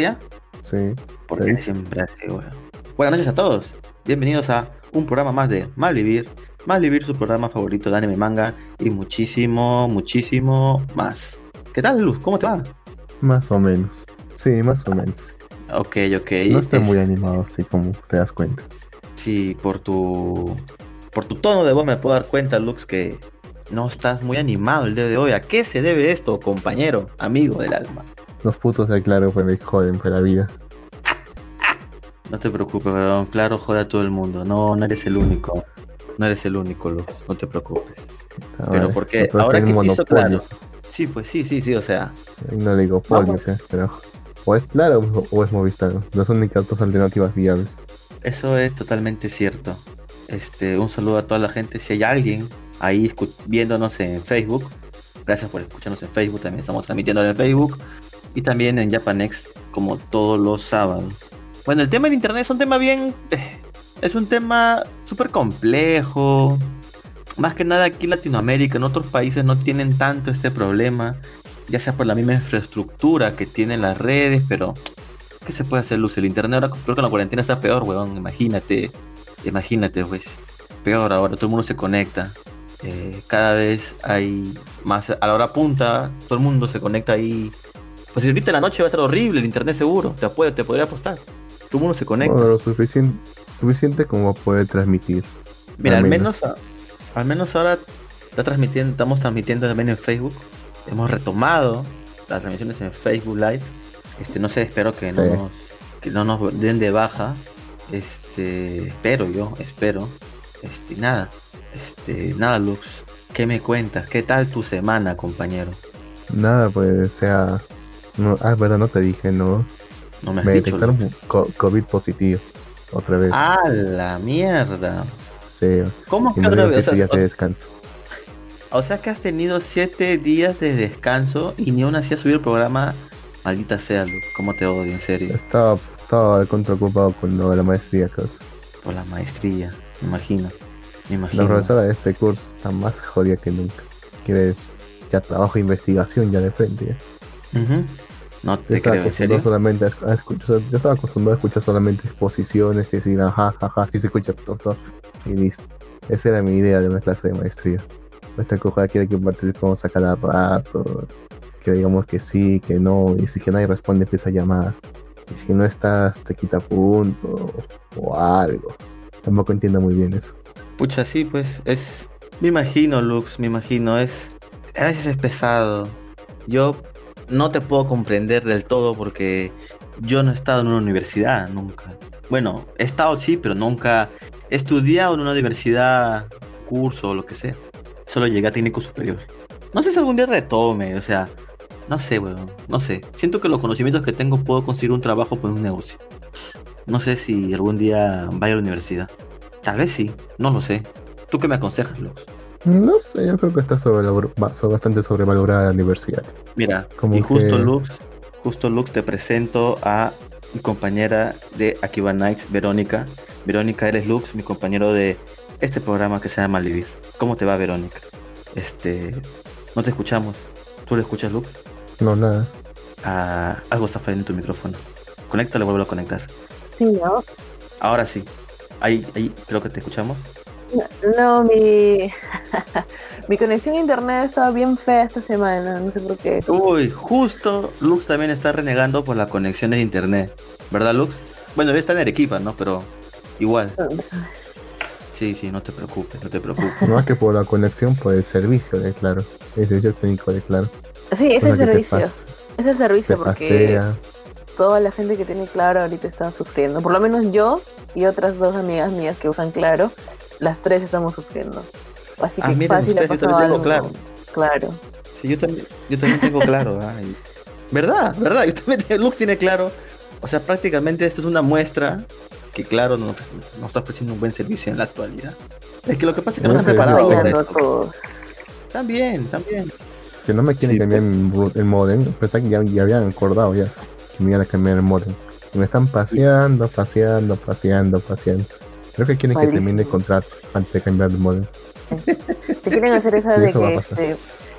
¿Ya estamos al aire ya? Sí. Porque Sí. siempre así, weón. Buenas noches a todos. Bienvenidos a un programa más de Malvivir. Malvivir, su programa favorito de anime, manga y muchísimo, muchísimo más. ¿Qué tal, Luz? ¿Cómo te va? Más o menos. Sí, más o menos. Ok, ok. No estoy Es- muy animado, así como te das cuenta. Sí, por tu por tu tono de voz me puedo dar cuenta, Lux, que no estás muy animado el día de hoy. ¿A qué se debe esto, compañero, amigo del alma? Los putos de Claro pues me joden por la vida. No te preocupes, weón. Claro, joder a todo el mundo. No, no eres el único. No eres el único, Lux. No te preocupes. Pero vale. ¿por qué? Otro Ahora que te hizo claro. Sí, pues sí, sí, sí, o sea. No le digo polio. ¿qué? pero. O es Claro o- es Movistar. Las únicas dos alternativas viables. Eso es totalmente cierto. Este, un saludo a toda la gente. Si hay alguien ahí viéndonos en Facebook, gracias por escucharnos en Facebook. También estamos transmitiendo en Facebook y también en Japanex, como todos los sábados. Bueno, el tema en internet es un tema bien. eh, Es un tema súper complejo. Más que nada aquí en Latinoamérica, en otros países no tienen tanto este problema. Ya sea por la misma infraestructura que tienen las redes, pero ¿Qué se puede hacer, Luz? El internet ahora creo que la cuarentena está peor, weón. Imagínate. Imagínate, pues. Peor ahora, todo el mundo se conecta. Eh, cada vez hay más. A la hora punta, todo el mundo se conecta ahí. Pues si ahorita en la noche va a estar horrible el internet seguro. Te, puede, te podría apostar. Todo el mundo se conecta. Bueno, lo suficiente, suficiente como poder transmitir. Mira, al al menos, a- al menos ahora está transmitiendo, estamos transmitiendo también en Facebook. Hemos retomado las transmisiones en Facebook Live. Este, no sé, espero que no Sí. nos, que no nos den de baja. Este, espero yo, espero. Este, nada. Este, nada, Lux. ¿Qué me cuentas? ¿Qué tal tu semana, compañero? Nada, pues sea. No, ah, verdad, no te dije, no. No me has Me dicho. detectaron COVID positivo. Otra vez. ¡Ah, la mierda! Sí. ¿Cómo que otra vez? O sea, días de descanso. O sea que has tenido siete días de descanso y ni aún así has subido el programa. Maldita sea, Luz. ¿Cómo te odio, en serio? Estaba, estaba de contra ocupado con lo de la maestría, causa. Por la maestría, me imagino. Me La imagino. profesora de este curso está más jodida que nunca. Quieres ya trabajo de investigación ya de frente. Ujú. No Yo te estaba creo, ¿en serio? solamente a, escuchar, yo estaba acostumbrado a escuchar solamente exposiciones y decir ajá, ajá, sí se escucha todo, y listo. Esa era mi idea de una clase de maestría. Esta coja quiere que participemos a cada rato, que digamos que sí, que no, y si que nadie responde empieza a llamar. Y si no estás te quita punto o algo. Tampoco entiendo muy bien eso. Pucha, sí, pues es. Me imagino, Lux, me imagino. Es. A veces es pesado. Yo no te puedo comprender del todo porque yo no he estado en una universidad nunca. Bueno, he estado sí, pero nunca he estudiado en una universidad, curso o lo que sea. Solo llegué a técnico superior. No sé si algún día retome, o sea, no sé, weón, no sé. Siento que los conocimientos que tengo puedo conseguir un trabajo por un negocio. No sé si algún día vaya a la universidad. Tal vez sí, no lo sé. ¿Tú qué me aconsejas, Lux? No sé, yo creo que está sobrevalor- ba- so- bastante sobrevalorada la universidad. Mira, Como y justo que- Lux, justo Lux te presento a mi compañera de Akiba Nights, Verónica. Verónica, eres Lux, mi compañero de este programa que se llama Malvivir. ¿Cómo te va, Verónica? Este, no te escuchamos. ¿Tú le escuchas, Lux? No, nada. Ah, algo está fallando en tu micrófono. Conéctalo, vuelvo a conectar. Sí, ¿no? Ahora sí. Ahí, ahí, creo que te escuchamos. No, mi, mi conexión a internet estaba bien fea esta semana, no sé por qué. Uy, justo Lux también está renegando por las conexiones de internet. ¿Verdad, Lux? Bueno, él está en Arequipa, ¿no? Pero igual. Sí, sí, no te preocupes, no te preocupes. No más que por la conexión, por el servicio de Claro. El servicio técnico de Claro. Sí, es el servicio. Es el servicio porque pasea. toda la gente que tiene Claro ahorita está sufriendo. Por lo menos yo y otras dos amigas mías que usan Claro, las tres estamos sufriendo. Así Ah, que miren fácil ustedes, yo pasado también tengo algo. Claro. Claro. Sí, yo también, yo también tengo claro. ay. ¿Verdad? ¿Verdad? Yo también tengo, Lux tiene claro. O sea, prácticamente esto es una muestra que claro no, pues, no está ofreciendo un buen servicio en la actualidad. Es que lo que pasa es que no No están sé, preparados para Fallando a esto. todos. También, también. Que no me quieren Sí, cambiar el, el modem. Pensaba que ya, ya habían acordado ya. Que me iban a cambiar el modem. Y me están paseando, paseando, paseando, paseando. Creo que quieren que termine el contrato antes de cambiar el modem. Te quieren hacer esa de eso que este,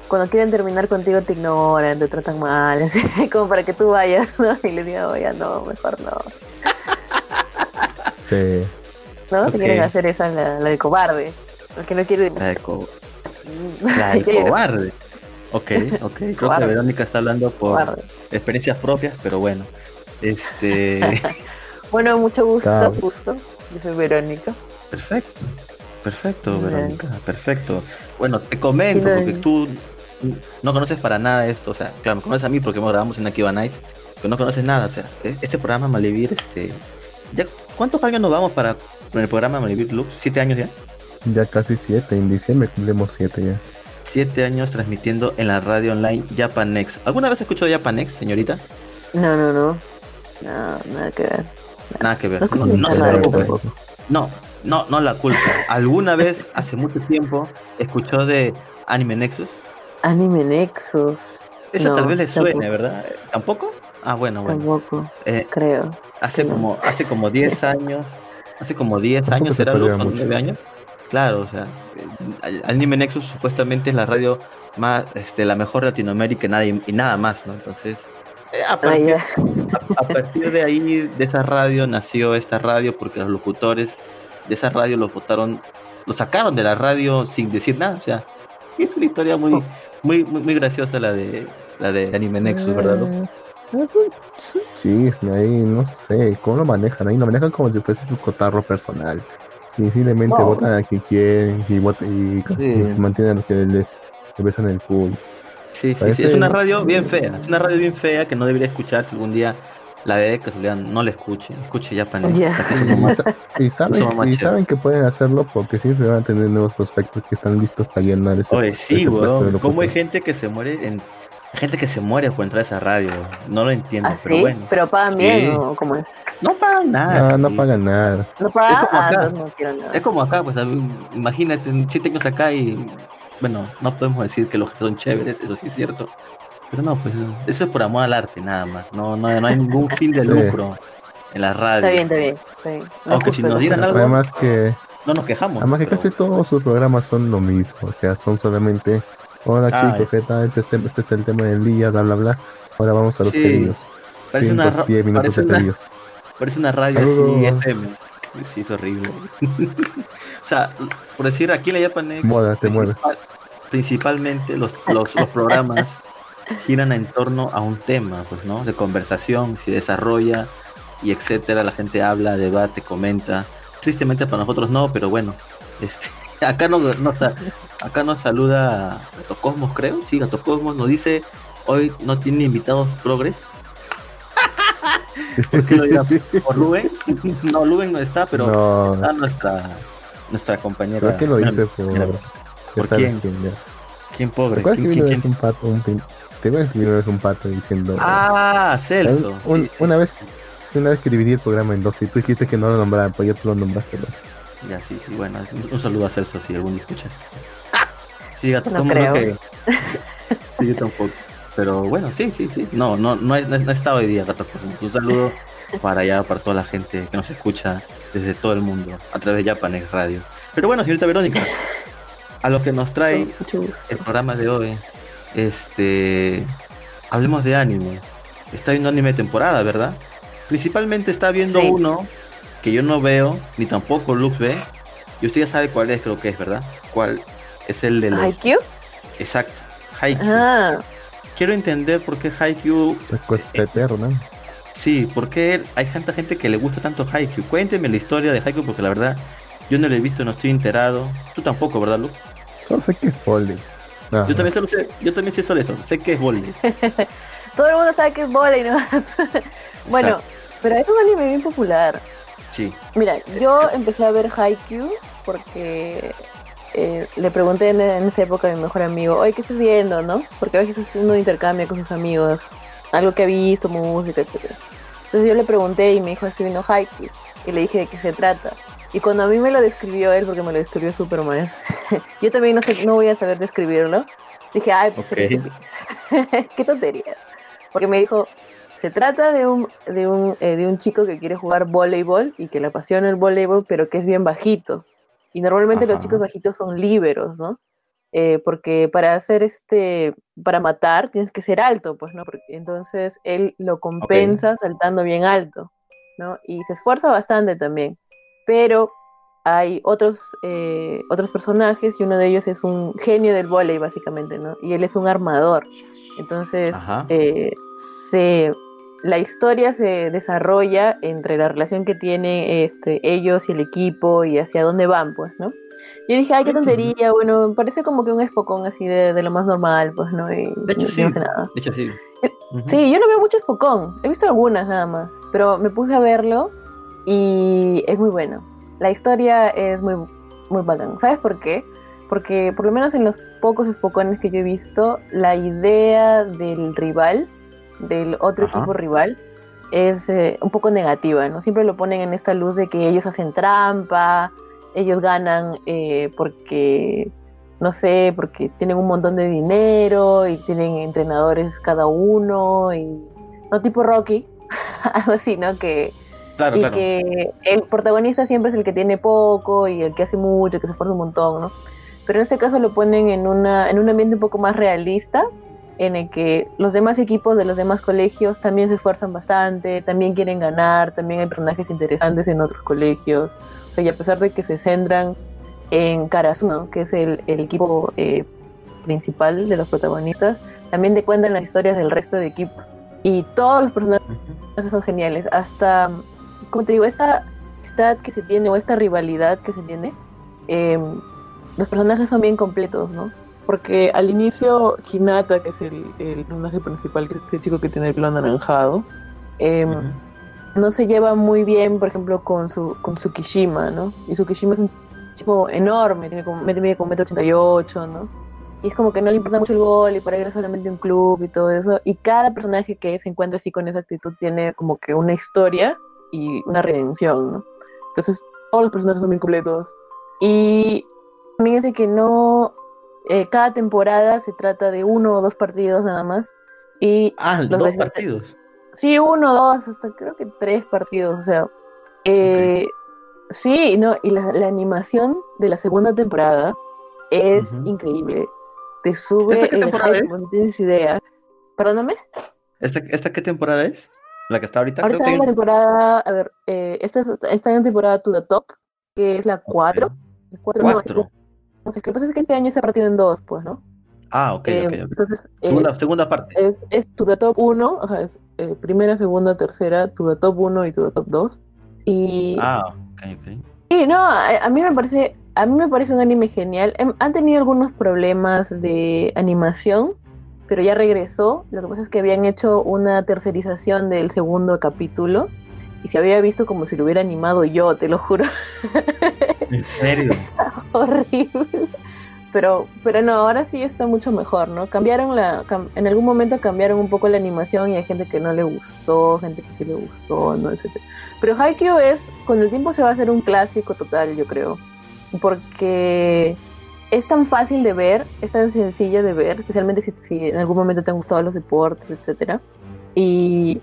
cuando quieren terminar contigo te ignoran, te tratan mal, así, como para que tú vayas, ¿no? Y les digo, oye, no, mejor no. Sí. ¿No? Te quieren hacer esa, la, la de cobarde. El que no quiere... La de, co- la de cobarde. Ok, ok. Creo que. Verónica está hablando por Cobarde. experiencias propias, pero bueno. Este. Bueno, mucho gusto, gusto. Verónica. Perfecto. Perfecto, Bien. Verónica. Perfecto. Bueno, te comento, Bien. porque tú no conoces para nada esto. O sea, claro, me conoces a mí porque hemos grabamos en Akiva Nights, pero no conoces nada. O sea, e- este programa Malevir, este. ¿ya ¿Cuántos años nos vamos para el programa Malevir Lux? ¿Siete años ya? Ya casi siete. En diciembre cumplimos siete ya. Siete años transmitiendo en la radio online Japanex. ¿Alguna vez escuchó Japanex, señorita? No, no, no. No, nada que ver. Nada que ver. No No, no se preocupe. No, no, no la culpa. ¿Alguna vez, hace mucho tiempo, escuchó de Anime Nexus? Anime Nexus. Esa No, tal vez le suene, tampoco. ¿verdad? ¿Tampoco? Ah, bueno, bueno. Tampoco, Eh, creo. hace No. como hace como 10 años, hace como 10 Tampoco años, se ¿era perdía Luz? ¿O mucho. 9 años? Claro, o sea, eh, Anime Nexus supuestamente es la radio más, este, la mejor de Latinoamérica y nada, y nada más, ¿no? Entonces, a partir ya. a partir de ahí, de esa radio, nació esta radio porque los locutores de esa radio los votaron, los sacaron de la radio sin decir nada. O sea, es una historia muy, muy, muy, muy graciosa la de la de Anime Nexus, ¿verdad? Lu? Eh, Es un, es un chisme ahí, no sé, ¿cómo lo manejan? Ahí lo manejan como si fuese su cotarro personal. Y simplemente No. votan a quien quieren y, votan, y, Sí. y mantienen a los que les, les besan el culo. Sí, sí, es una radio bien fea. Es una radio bien fea que no debería escuchar si algún día la de casualidad no la escuche. Escuche. Ya. Es como Y, saben, y que pueden hacerlo porque siempre van a tener nuevos prospectos que están listos para llenar ese Oye, sí, weón. ¿Cómo hay gente que se muere en gente que se muere por entrar a esa radio? No lo entiendo, ¿Ah, pero sí? bueno. Pero pagan bien, Sí. ¿no? ¿Cómo es? No pagan nada. No sí. pagan nada. ¿No pagan? Es como acá. no nada. Es como acá, pues imagínate, siete años acá y bueno, no podemos decir que los que son chéveres, eso sí es cierto. Pero no, pues eso es por amor al arte, nada más. No, no, no hay ningún fin de Sí. lucro en la radio. Está bien, está bien. Está bien. No Aunque si nos no dieran algo, Además que, no nos quejamos. además que pero- casi todos sus programas son lo mismo. O sea, son solamente, hola Ah, chicos, ¿qué tal? Este es, este es el tema del día, bla, bla, bla. Ahora vamos a los Sí. pedidos. Parece 5, una ra- 10 minutos parece de una- pedidos. Parece una radio Saludos. así, FM. Sí, es horrible. o sea, por decir, aquí en la Japanex, Moda, te mueve. principal- principalmente los, los, los programas giran en torno a un tema, pues, ¿no? De conversación, se desarrolla y etcétera. La gente habla, debate, comenta. Tristemente para nosotros no, pero bueno. Este, acá nos, nos acá nos saluda Gato Cosmos, creo. Sí, Gato Cosmos nos dice, hoy no tiene invitados progres. ¿Por qué lo dirá? ¿Por Rubén? no, Rubén no está, pero no, está nuestra, nuestra compañera. creo que lo hice por... ¿por sabes quién? quién, ya. ¿Quién pobre? ¿Te acuerdas que ¿Quién, vino quién, una vez quién? un pato, un pin- ¿Te acuerdas que vino una vez un pato diciendo... Ah, Celso. Un- un- sí, una vez una vez que dividí el programa en dos y tú dijiste que no lo nombraba, pues ya tú lo nombraste. ¿no? Ya, sí, sí, bueno, un, un saludo a Celso si algún día escuchas. Sí, gato, No ¿cómo creo. que- Sí, yo tampoco. Pero bueno, sí, sí, sí. No, no, no, he- no, he- estado hoy día, gato. Un saludo para allá, para toda la gente que nos escucha desde todo el mundo, a través de Japanex Radio. Pero bueno, señorita Verónica, a lo que nos trae el programa de hoy, este, hablemos de anime. Está viendo anime de temporada, ¿verdad? Principalmente está viendo Sí. uno que yo no veo, ni tampoco Lux ve. Y usted ya sabe cuál es, creo que es, ¿verdad? ¿Cuál es el de los... ¿Haikyuu? Exacto, Haikyuu. Ah, Quiero entender por qué Haikyuu... Esa cosa es eterna. Sí, por qué hay tanta gente que le gusta tanto Haikyuu. Cuénteme la historia de Haikyuu porque la verdad yo no lo he visto, no estoy enterado. Tú tampoco, ¿verdad, Lux? Solo sé que es. Nada Yo también, solo sé, yo también sé sobre eso. Sé que es Bolly. todo el mundo sabe que es y no Bueno, Exacto. pero es un anime bien popular. Sí. Mira, yo empecé a ver Haikyuu porque eh, le pregunté en, en esa época a mi mejor amigo, oye, ¿qué estás viendo, no? Porque a veces está haciendo un intercambio con sus amigos, algo que ha visto, música, etc. Entonces yo le pregunté y me dijo, estoy viendo Haikyuu. Y le dije de qué se trata. Y cuando a mí me lo describió él, porque me lo describió súper mal, yo también no, sé, no voy a saber describirlo. Dije, ay, pues Ok. eres estúpido". qué tontería. Porque me dijo, se trata de un, de un, eh, de un chico que quiere jugar voleibol y que le apasiona el voleibol, pero que es bien bajito. Y normalmente los chicos bajitos son líberos, ¿no? eh, porque para hacer este, para matar tienes que ser alto, pues, ¿no? Porque entonces él lo compensa saltando bien alto, ¿no? Y se esfuerza bastante también, pero hay otros, eh, otros personajes y uno de ellos es un genio del volei, básicamente, ¿no? Y él es un armador. Entonces, eh, se, la historia se desarrolla entre la relación que tienen este, ellos y el equipo y hacia dónde van, pues, ¿no? Yo dije, ay, qué tontería, bueno, parece como que un espocón así de, de lo más normal, pues, ¿no? Y de hecho, sí. no sé nada. De hecho, sí. Sí, yo no veo mucho espocón, he visto algunas nada más, pero me puse a verlo y es muy bueno. La historia es muy, muy bacán. ¿Sabes por qué? Porque por lo menos en los pocos espocones que yo he visto, la idea del rival, del otro Ajá. equipo rival, es eh, un poco negativa, ¿no? Siempre lo ponen en esta luz de que ellos hacen trampa, ellos ganan eh, porque, no sé, porque tienen un montón de dinero y tienen entrenadores cada uno y no tipo Rocky, algo así, ¿no? Que, Claro, y claro. que el protagonista siempre es el que tiene poco y el que hace mucho, que se esfuerza un montón, ¿no? Pero en este caso lo ponen en, una, en un ambiente un poco más realista, en el que los demás equipos de los demás colegios también se esfuerzan bastante, también quieren ganar, también hay personajes interesantes en otros colegios. O sea, y a pesar de que se centran en Karasuno, que es el, el equipo eh, principal de los protagonistas, también te cuentan las historias del resto de equipos. Y todos los personajes son geniales. Hasta, como te digo, esta amistad que se tiene o esta rivalidad que se tiene, eh, los personajes son bien completos, ¿no? Porque al inicio, Hinata, que es el, el personaje principal, que es este chico que tiene el pelo anaranjado, Eh, Ujú. no se lleva muy bien, por ejemplo, con su con Tsukishima, ¿no? Y Tsukishima es un chico enorme, tiene como, mide como 1,88 ¿no? Y es como que no le importa mucho el gol y para él es solamente un club y todo eso. Y cada personaje que se encuentra así con esa actitud tiene como que una historia y una redención, ¿no? entonces todos los personajes son bien completos. Y también es de que no. Eh, cada temporada se trata de uno o dos partidos nada más. Y Ah, Los dos partidos. sí, uno, dos, hasta creo que tres partidos. O sea. eh, Sí, no, y la, la animación de la segunda temporada es increíble. Te sube ¿Esta qué temporada hype es? no tienes idea. Perdóname. ¿Esta, ¿Esta qué temporada es? ¿La que está ahorita? Ahora Creo está en la que... temporada. A ver, eh, esta es- está en la temporada To the Top, que es la 4. Ok. no, Sé, lo que pasa es que este año se ha partido en dos, pues, ¿no? Ah, ok, Eh, ok, ok. Entonces, eh, Segunda, segunda parte. es, es the Top 1, o sea, es eh, primera, segunda, tercera, the Top 1 y the Top 2. Y, Ah, ok, ok. y no, a, a mí me parece, a mí me parece un anime genial. Em, Han tenido algunos problemas de animación, pero ya regresó. Lo que pasa es que habían hecho una tercerización del segundo capítulo y se había visto como si lo hubiera animado yo, te lo juro. ¿En serio? horrible. Pero, pero no, ahora sí está mucho mejor, ¿no? Cambiaron la, cam- en algún momento cambiaron un poco la animación y hay gente que no le gustó, gente que sí le gustó, ¿no? Etcétera. Pero Haikyuu es, con el tiempo se va a hacer un clásico total, yo creo. Porque es tan fácil de ver, es tan sencilla de ver, especialmente si, si en algún momento te han gustado los deportes, etcétera. Y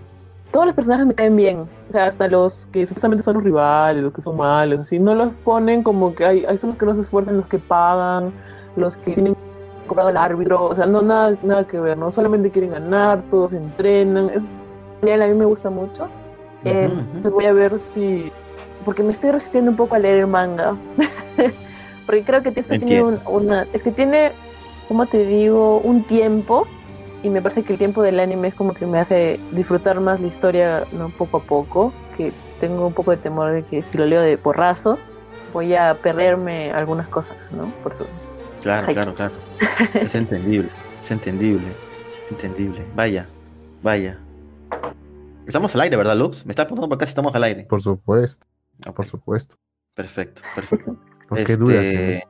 todos los personajes me caen bien. O sea, hasta los que supuestamente son los rivales, los que son malos, así, no los ponen como que hay, hay son los que no se esfuerzan, los que pagan, los que tienen cobrado el árbitro, o sea, no nada, nada que ver, ¿no? Solamente quieren ganar, todos entrenan, es a mí me gusta mucho. Eh. Entonces voy a ver si. porque me estoy resistiendo un poco a leer el manga. porque creo que esto tiene un- una. Es que tiene, como te digo, un tiempo. Y me parece que el tiempo del anime es como que me hace disfrutar más la historia ¿no? poco a poco. Que tengo un poco de temor de que si lo leo de porrazo, voy a perderme algunas cosas, ¿no? Por su. Claro, claro, claro. Es entendible, es entendible, es entendible. Vaya, vaya. Estamos al aire, ¿verdad, Lux? Me está preguntando por acá si estamos al aire. Por supuesto, por supuesto. Perfecto, perfecto. ¿Por qué Este, dudas? eh?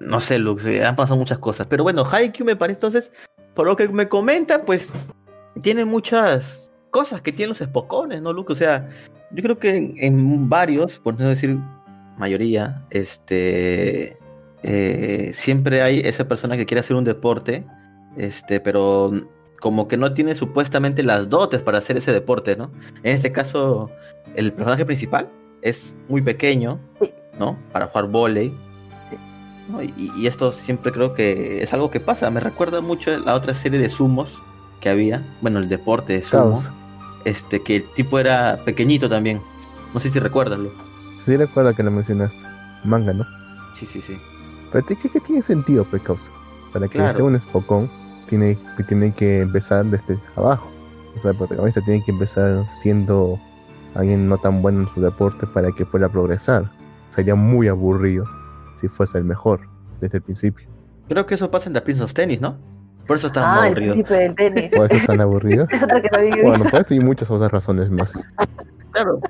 No sé, Lux, eh, han pasado muchas cosas. Pero bueno, Haikyuu me parece entonces, por lo que me comenta, pues tiene muchas cosas que tienen los espocones, ¿no, Lux? O sea, yo creo que en, en varios, por no decir mayoría, este eh, siempre hay esa persona que quiere hacer un deporte, este, pero como que no tiene supuestamente las dotes para hacer ese deporte, ¿no? En este caso, el personaje principal es muy pequeño. ¿no? Para jugar volei. ¿No? Y, y esto siempre creo que es algo que pasa. Me recuerda mucho a la otra serie de sumos que había. Bueno, el deporte de sumo. Caos. Este, que el tipo era pequeñito también. No sé si recuerdas. Sí recuerdo que lo mencionaste. Manga, ¿no? Sí, sí, sí. Pero ¿qué, qué tiene sentido, pues, causa? Para que Claro. sea un Spokon, tiene, tiene que empezar desde abajo. O sea, el protagonista tiene que empezar siendo alguien no tan bueno en su deporte para que pueda progresar. Sería muy aburrido si fuese el mejor desde el principio. Creo que eso pasa en The Prince of Tennis, ¿no? Por eso está Ah, muy el del tenis. Por eso es tan aburrido. es otra que no había Bueno, por eso y muchas otras razones más. Claro,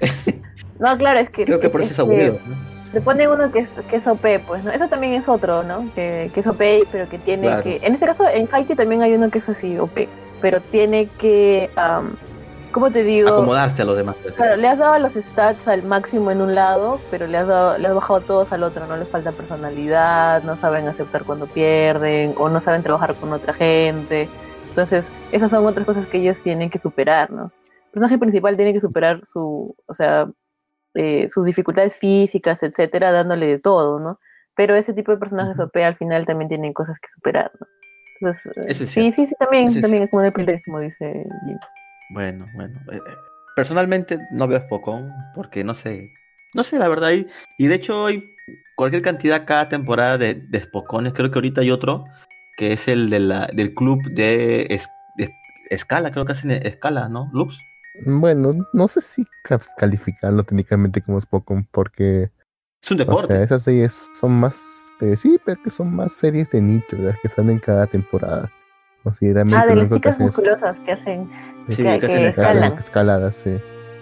No, claro, es que. creo que por eso es que aburrido. ¿no? Te pone uno que es, que es OP, pues, ¿no? Eso también es otro, ¿no? Que, que es OP, pero que tiene Claro. que... En este caso, en Haikyuu también hay uno que es así, OP, pero tiene que... am, ¿Cómo te digo? Acomodarse a los demás. Claro, le has dado los stats al máximo en un lado, pero le has, dado, le has bajado todos al otro, no les falta personalidad, no saben aceptar cuando pierden, o no saben trabajar con otra gente. Entonces, esas son otras cosas que ellos tienen que superar, ¿no? El personaje principal tiene que superar su, o sea, eh, sus dificultades físicas, etcétera, dándole de todo, ¿no? Pero ese tipo de personajes. OP al final también tienen cosas que superar, ¿no? Entonces, eh, sí, sí, sí, también, es también es como de como dice Jim. Bueno, bueno. eh, eh, Personalmente no veo Spokon porque no sé. No sé, la verdad. Y, y de hecho hay cualquier cantidad cada temporada de, de Spokones. Creo que ahorita hay otro que es el de la, del club de, es- de escala. Creo que hacen escala, ¿no? Lux. Bueno, no sé si ca- calificarlo técnicamente como Spokon porque Es un O deporte. sea, esas series son más. eh, sí, pero que son más series de nicho, ¿verdad? Que salen cada temporada. Considerablemente Ah, de las chicas musculosas que hacen Sí, que- que hacen que que hacen escalan. escaladas, sí.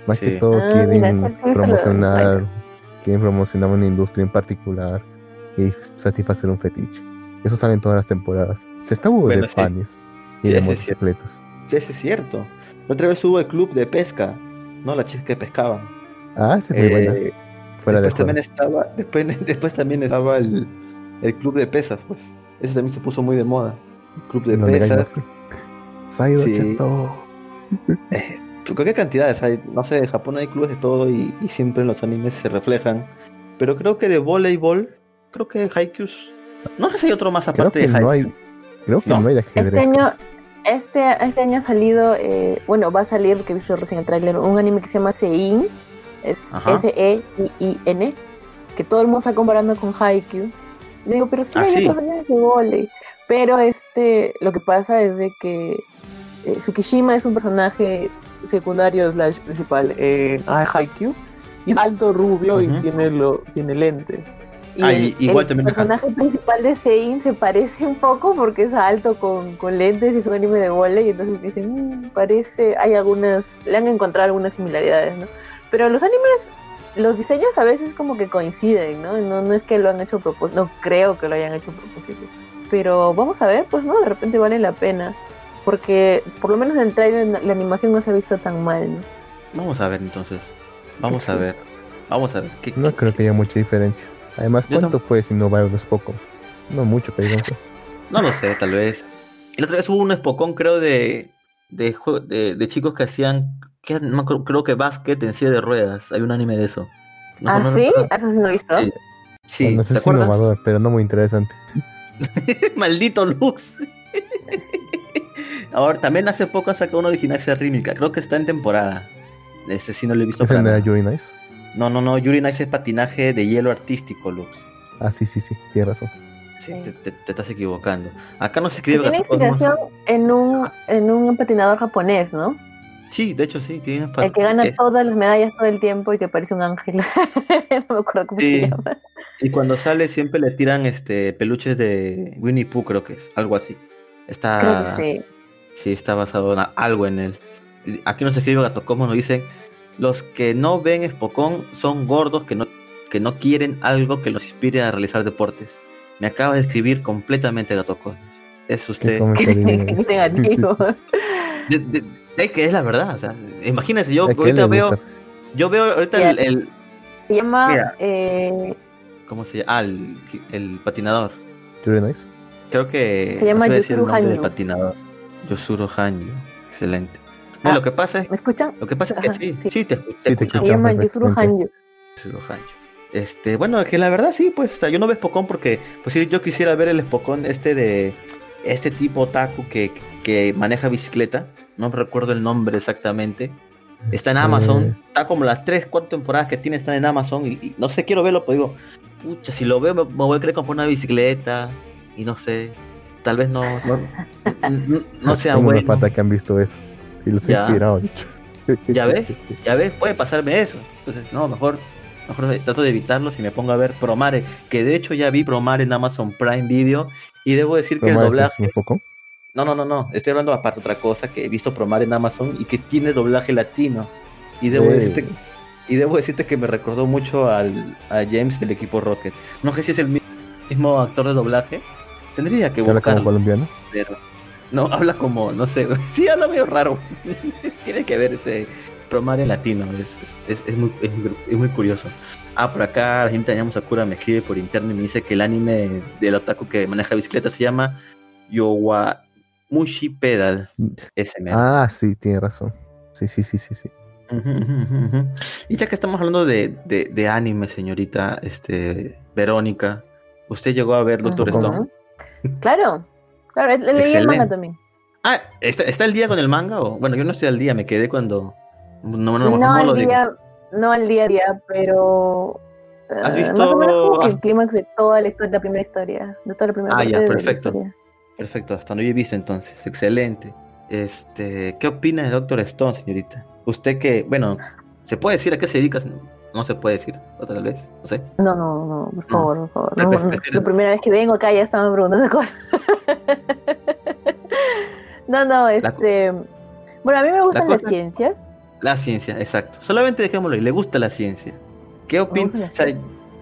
Más Sí. que todo Ah, quieren promocionar, quieren promocionar una industria en particular y satisfacer un fetiche. Eso sale en todas las temporadas. Se está hubo Bueno, de sí. panes y Sí, de eso es cierto. motocicletas. Sí, eso es cierto. La otra vez hubo el club de pesca. ¿No? La chica que pescaban. Ah, muy buena. Eh, Fuera de después también estaba, después, después también estaba el, el club de pesas, pues. Ese también se puso muy de moda. Club de pesas. Saido Sí. Chesto. Eh, ¿Qué cantidades hay? No sé, en Japón hay clubes de todo y, y siempre en los animes se reflejan. Pero creo que de voleibol, creo que Haikyuu. No sé si hay otro más Creo aparte que de no Haikyuu. hay. Creo que No. no, hay de Este ajedrez. año, casi. este, este año ha salido, eh, bueno, va a salir, porque he visto recién el tráiler, un anime que se llama Sein, es. S-E-I-I-N, que todo el mundo está comparando con Haikyuu. Digo, pero sí Ah, hay sí. otros animes de volei. Pero este, lo que pasa es de que eh, Tsukishima es un personaje secundario slash principal en Haikyuu. Y es alto, rubio y tiene, lo, tiene lente. Y Ah, el, igual el también personaje principal de Sein se parece un poco porque es alto con, con lentes y es un anime de volei y entonces dicen, "Mm, parece, hay algunas, le han encontrado algunas similaridades, ¿no? Pero los animes, los diseños a veces como que coinciden, ¿no? No, no es que lo han hecho a propósito, no creo que lo hayan hecho a propósito. Pero vamos a ver, pues no, de repente vale la pena. Porque por lo menos en el trailer la animación no se ha visto tan mal, ¿no? Vamos a ver entonces. Vamos a ver. Vamos a ver. ¿Qué, No qué- creo que haya mucha diferencia. Además, ¿cuánto puedes innovar un poco? No mucho, que digamos. No lo sé, tal vez. Y la otra vez hubo un espocón, creo, de, de, de, de chicos que hacían, que, no creo que básquet en silla de ruedas. Hay un anime de eso. No, ¿Ah, no sí? Eso sí no he visto. Sí. Sí, Bueno, ¿te eso es acuerdas? innovador, pero no muy interesante. Maldito Lux. Ahora, también hace poco sacó uno de gimnasia rítmica. Creo que está en temporada. Ese sí no lo he visto. ¿Ese para no era nada. Yuri Nice? No, no, no. Yuri Nice es patinaje de hielo artístico, Lux. Ah, sí, sí, sí, tienes razón. Sí, Sí. Te, te- te estás equivocando. Acá no se Que escribe tiene inspiración en un, en un patinador japonés, ¿no? Sí, de hecho sí. Tiene El que gana eh, todas las medallas todo el tiempo y que parece un ángel. no me acuerdo cómo Sí. se llama. Y cuando sale siempre le tiran este peluches de Winnie Pooh, creo que es, algo así. Está, Creo que sí. sí, está basado en algo en él. Aquí nos escribe Gatocosmos, nos dicen, los que no ven Spokon son gordos que no, que no quieren algo que los inspire a realizar deportes. Me acaba de escribir completamente Gatocosmos. Es ¿Qué usted. Qué negativo. De- de- es que es la verdad, o sea, imagínense, yo Es ahorita veo, gusta. yo veo ahorita el, el- Se llama. Mira. eh, ¿cómo se llama? Ah, el, el patinador. Yuri Nice. Creo que. Se llama no sé decir el nombre del patinador. Yosuro Hanyu. Excelente. Ah. lo que pasa es, ¿Me escuchan? lo que pasa es que Ajá, sí, sí. sí, te, te Sí, te Se escuchamos. escucho. llama Hanyu. Yosuro Hanyu. Este, bueno, que la verdad sí, pues hasta yo no veo Spokon porque, pues sí, yo quisiera ver el Spokon este de este tipo otaku que, que maneja bicicleta. No me recuerdo el nombre exactamente. Está en Amazon, Eh. está como las 3, 4 temporadas que tiene, están en Amazon y, y no sé, quiero verlo, pues digo, pucha, si lo veo me, me voy a querer comprar una bicicleta y no sé, tal vez no, no, no- no sea Tengo bueno. patas que han visto eso. Y los he inspirado, de hecho. Ya ves, ya ves, puede pasarme eso. Entonces, no, mejor, mejor trato de evitarlo si me pongo a ver Promare, que de hecho ya vi Promare en Amazon Prime Video y debo decir que el ¿Cómo es doblaje, un poco? No, no, no, no, estoy hablando aparte de otra cosa que he visto Promare en Amazon y que tiene doblaje latino. Y debo decirte y debo decirte que me recordó mucho al, a James del equipo Rocket. No sé si es el mi- mismo actor de doblaje. Tendría que ¿Que habla como buscarlo, colombiano? pero no habla como, no sé, sí habla medio raro. Tiene que ver ese Promare latino, es, es, es, muy, es, muy, curioso. Ah, por acá la gente Llamo Sakura me escribe por interno y me dice que el anime del otaku que maneja bicicleta se llama Yowamushi Pedal. Ese mero. Ah, sí, tiene razón. Sí, sí, sí, sí, sí. Ujú, ujú, ujú. Y ya que estamos hablando de, de, de anime, señorita, este, Verónica, ¿usted llegó a ver Doctor. Stone? Claro, claro, le- leí el manga también. Ah, ¿está, ¿está al día con el manga? O, bueno, yo no estoy al día, me quedé cuando... No, no, No, no, no al día, no al día a día, pero ¿Has eh, visto- más o menos como que has- el clímax de toda la historia, la primera historia, de toda la primera Ah, parte ya, de la perfecto. hasta no he visto entonces. Excelente. Este, ¿qué opina de Doctor Stone, señorita? Usted que, bueno, ¿se puede decir a qué se dedica? No se puede decir, o tal vez, no sé. No, no, no, por No. favor, por favor. No, no, la primera vez que vengo acá ya estaban preguntando cosas. no, no, este. Bueno, a mí me gustan las cosa- ciencias. La ciencia, exacto. Solamente dejémoslo ahí, le gusta la ciencia. ¿Qué opina? la O sea,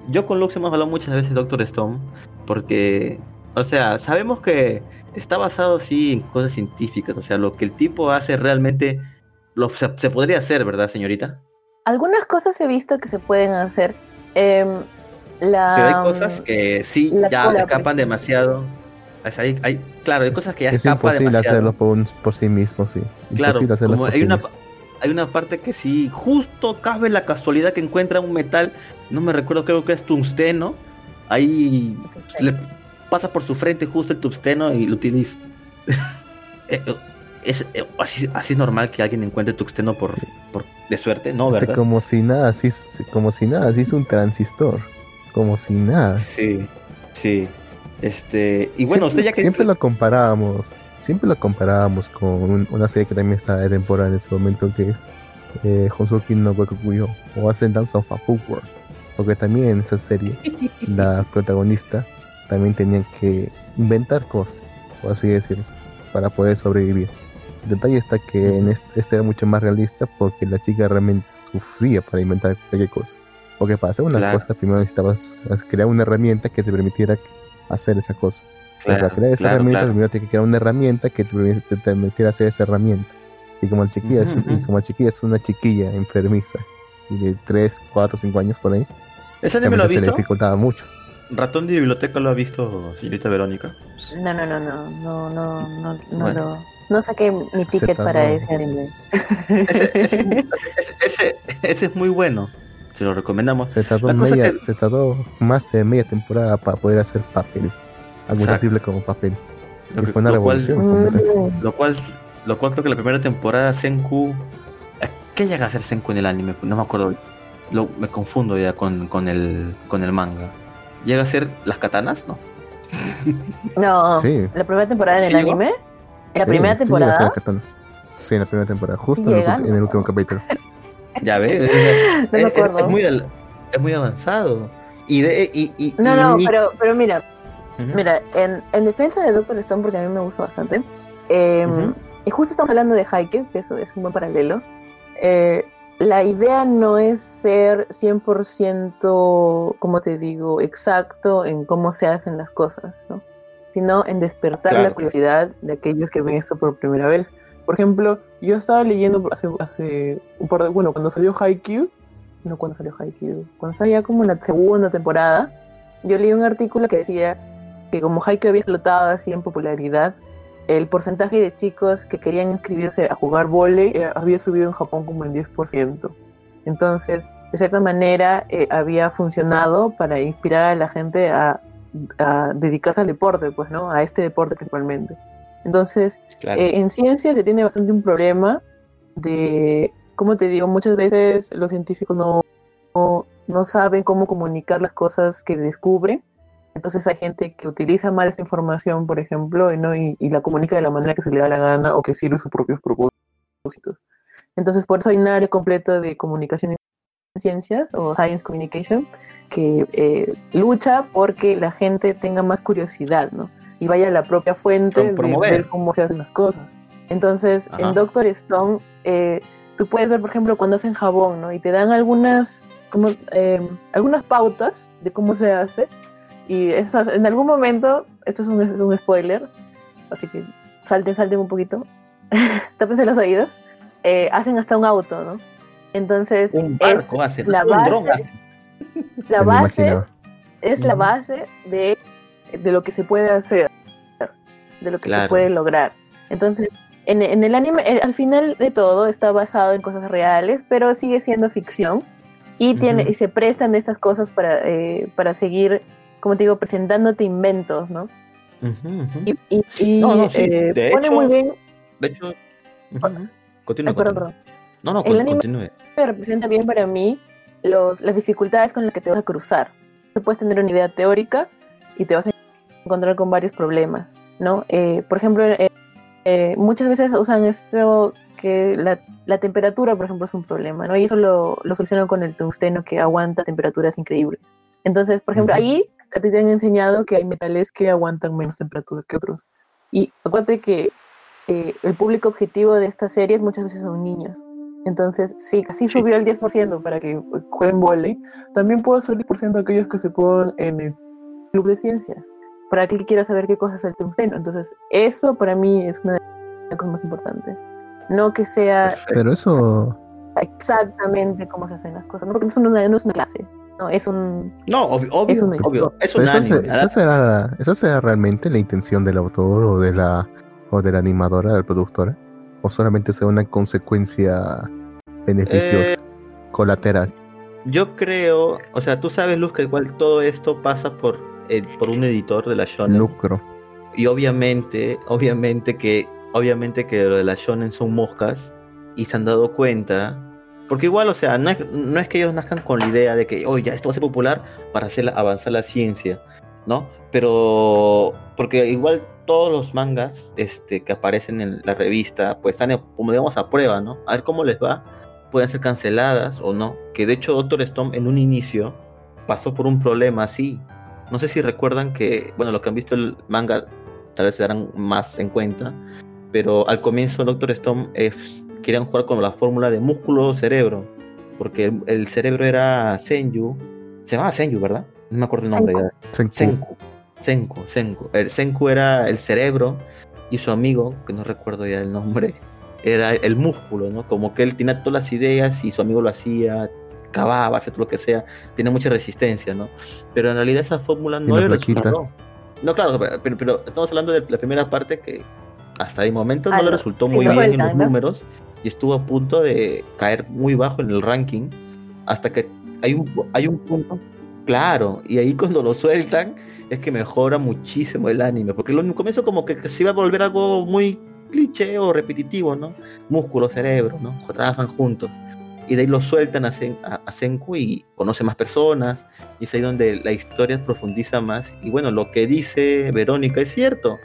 yo con Lux hemos hablado muchas veces de Doctor Stone, porque, o sea, sabemos que está basado sí en cosas científicas, o sea, lo que el tipo hace realmente lo, se, se podría hacer, ¿verdad, señorita? Algunas cosas he visto que se pueden hacer. Em, la, Pero hay cosas que sí ya cola, escapan demasiado. O sea, hay, hay- claro, hay cosas que ya es escapan imposible demasiado. hacerlo por, un- por sí mismo, sí. Claro, Imposible como por hay sí una, mismo. hay una parte que sí, justo cabe la casualidad que encuentra un metal, no me recuerdo, creo que es tungsteno, ahí le pasa por su frente justo el tungsteno y lo utiliza. Eh, eh, es, eh, así, así es normal que alguien encuentre tungsteno por, por de suerte, ¿no? Este, ¿Verdad? como si nada, así es- como si nada, así es un transistor. Como si nada. Sí, sí. Este, y bueno, siempre, usted ya que siempre lo comparábamos, siempre lo comparábamos con un- una serie que también está de temporada en ese momento que es eh, Hosoki no Gokukuyo o Ascendance of a Power. Porque también en esa serie la protagonista también tenía que inventar cosas, por así decirlo, para poder sobrevivir. El detalle está que en este, este era mucho más realista porque la chica realmente sufría para inventar cualquier cosa. Porque para hacer una Claro. cosa primero necesitabas crear una herramienta que te permitiera hacer esa cosa. Claro, para crear esa claro, herramienta primero tienes que crear una herramienta que te permi- te permitiera hacer esa herramienta. Y como el chiquilla, es, Ujú, y ujú. como el chiquilla es una chiquilla enfermiza y de 3, 4, 5 años por ahí, ¿Ese anime lo se le visto? dificultaba mucho. ¿Ratón de biblioteca lo ha visto, señorita Verónica? No, no, no, no, no, no, no, no, Bueno. lo- no saqué mi ticket para ese anime. Ese, ese- ese- ese- ese es muy bueno. Se lo recomendamos. Se tardó, media, que- se tardó más de media temporada para poder hacer papel. Algo Exacto. sensible como papel. Lo, Y que- fue una lo cual, revolución. Mm, lo cual lo cual creo que la primera temporada Senku ¿qué llega a ser Senku en el anime? No me acuerdo. Lo, me confundo ya con, con el con el manga. ¿Llega a ser las katanas? No. No, Sí. la primera temporada del ¿Sí, no? anime. La Sí, primera sí llega a ser temporada. katanas. Sí, en la primera temporada, justo Sí en el, último capítulo. Ya ves. No es, me es- acuerdo. es muy al- es muy avanzado. Y de y, y- No, y no, pero, pero mira, mira, en, en defensa de Doctor Stone, porque a mí me gusta bastante, eh, Ujú. y justo estamos hablando de Haikyuu, que eso es un buen paralelo, eh, la idea no es ser 100%, como te digo, exacto en cómo se hacen las cosas, ¿no? sino en despertar Claro. la curiosidad de aquellos que ven esto por primera vez. Por ejemplo, yo estaba leyendo hace, hace un par de. Bueno, cuando salió Haikyuu. No, cuando salió Haikyuu. Cuando salía como la segunda temporada, yo leí un artículo que decía que como Haikyuu había explotado así en popularidad, el porcentaje de chicos que querían inscribirse a jugar vóley eh, había subido en Japón como en 10%. Entonces, de cierta manera, eh, había funcionado para inspirar a la gente a, a dedicarse al deporte, pues, ¿no? A este deporte principalmente. Entonces, Claro. eh, en ciencia se tiene bastante un problema de, como te digo, muchas veces los científicos no, no, no saben cómo comunicar las cosas que descubren. Entonces hay gente que utiliza mal esta información, por ejemplo, y, ¿no? y, y la comunica de la manera que se le da la gana o que sirve sus propios propósitos. Entonces por eso hay un área completa de comunicación en ciencias o science communication que eh, lucha porque la gente tenga más curiosidad, ¿no? Y vaya a la propia fuente de ver cómo se hacen las cosas. Entonces, Ajá. en Doctor Stone, eh, tú puedes ver, por ejemplo, cuando hacen jabón, ¿no? Y te dan algunas, como, eh, algunas pautas de cómo se hace. Y en algún momento, esto es un, es un spoiler, así que salten, salten un poquito, tápense los oídos, eh, hacen hasta un auto, ¿no? Entonces, Un es barco la es un dron base, hace. la base es la base de, de lo que se puede hacer, de lo que se puede lograr. Entonces, en, en el anime, eh, al final de todo, está basado en cosas reales, pero sigue siendo ficción y, tiene, y se prestan estas cosas para, eh, para seguir, como te digo, presentándote inventos, ¿no? Y, y, y, No, no, sí, eh, de pone hecho- muy bien. De hecho, ujú. Ay, continúa. No, no, El anime- continúe. representa bien para mí los, las dificultades con las que te vas a cruzar. Tú puedes tener una idea teórica y te vas a encontrar con varios problemas, ¿no? Eh, por ejemplo, eh, eh, muchas veces usan esto que la, la temperatura, por ejemplo, es un problema, ¿no? Y eso lo, lo solucionan con el tungsteno que aguanta temperaturas increíbles. Entonces, por ejemplo, ahí a ti te han enseñado que hay metales que aguantan menos temperatura que otros. Y acuérdate que eh, el público objetivo de estas series muchas veces son niños. Entonces, sí, casi Sí. subió el 10% para que jueguen volei. También puedo ser 10% aquellos que se pongan en el club de ciencias. Para aquel que quiera saber qué cosa es el tungsteno. Entonces, eso para mí es una de las cosas más importantes. No que sea. Pero eso, exactamente cómo se hacen las cosas. No, porque eso no no es una clase. No, es un... No, obvio, obvio, Es un- obvio. Es un anime. se- esa será, esa será realmente la intención del autor o de la o de la animadora, de la productora, o solamente será una consecuencia beneficiosa Eh, colateral. Yo creo, o sea, tú sabes, Luz, que igual todo esto pasa por, eh, por un editor de la shonen. Lucro. Y obviamente, obviamente que, obviamente que lo de la shonen son moscas y se han dado cuenta. Porque igual, o sea, no es, no es que ellos nazcan con la idea de que, oye, ya esto va a ser popular para hacer avanzar la ciencia, ¿no? Pero, porque igual todos los mangas este, que aparecen en la revista, pues están, como digamos, a prueba, ¿no? A ver cómo les va. Pueden ser canceladas o no. Que de hecho, Doctor Stone en un inicio pasó por un problema así. No sé si recuerdan que, bueno, los que han visto el manga tal vez se darán más en cuenta, pero al comienzo Doctor Stone es- querían jugar con la fórmula de músculo-cerebro, porque el, el cerebro era Senju, se llamaba Senju, ¿verdad? No me acuerdo el nombre Senku. Senku. Senku, Senku, Senku. El Senku era el cerebro y su amigo, que no recuerdo ya el nombre, era el músculo, ¿no? Como que él tenía todas las ideas y su amigo lo hacía, cavaba, hacía todo lo que sea, tenía mucha resistencia, ¿no? Pero en realidad esa fórmula no la le resultó. No, claro, pero, pero estamos hablando de la primera parte que hasta el momento no le resultó sí, muy bien en los ¿no? números y estuvo a punto de caer muy bajo en el ranking hasta que hay un, hay un punto claro y ahí cuando lo sueltan es que mejora muchísimo el anime porque un comienzo como que, se iba a volver algo muy cliché o repetitivo no músculo cerebro no trabajan juntos. Y de ahí lo sueltan a, Sen- a- a Senku y conoce más personas y es ahí donde la historia profundiza más. Y bueno lo que dice Verónica es cierto.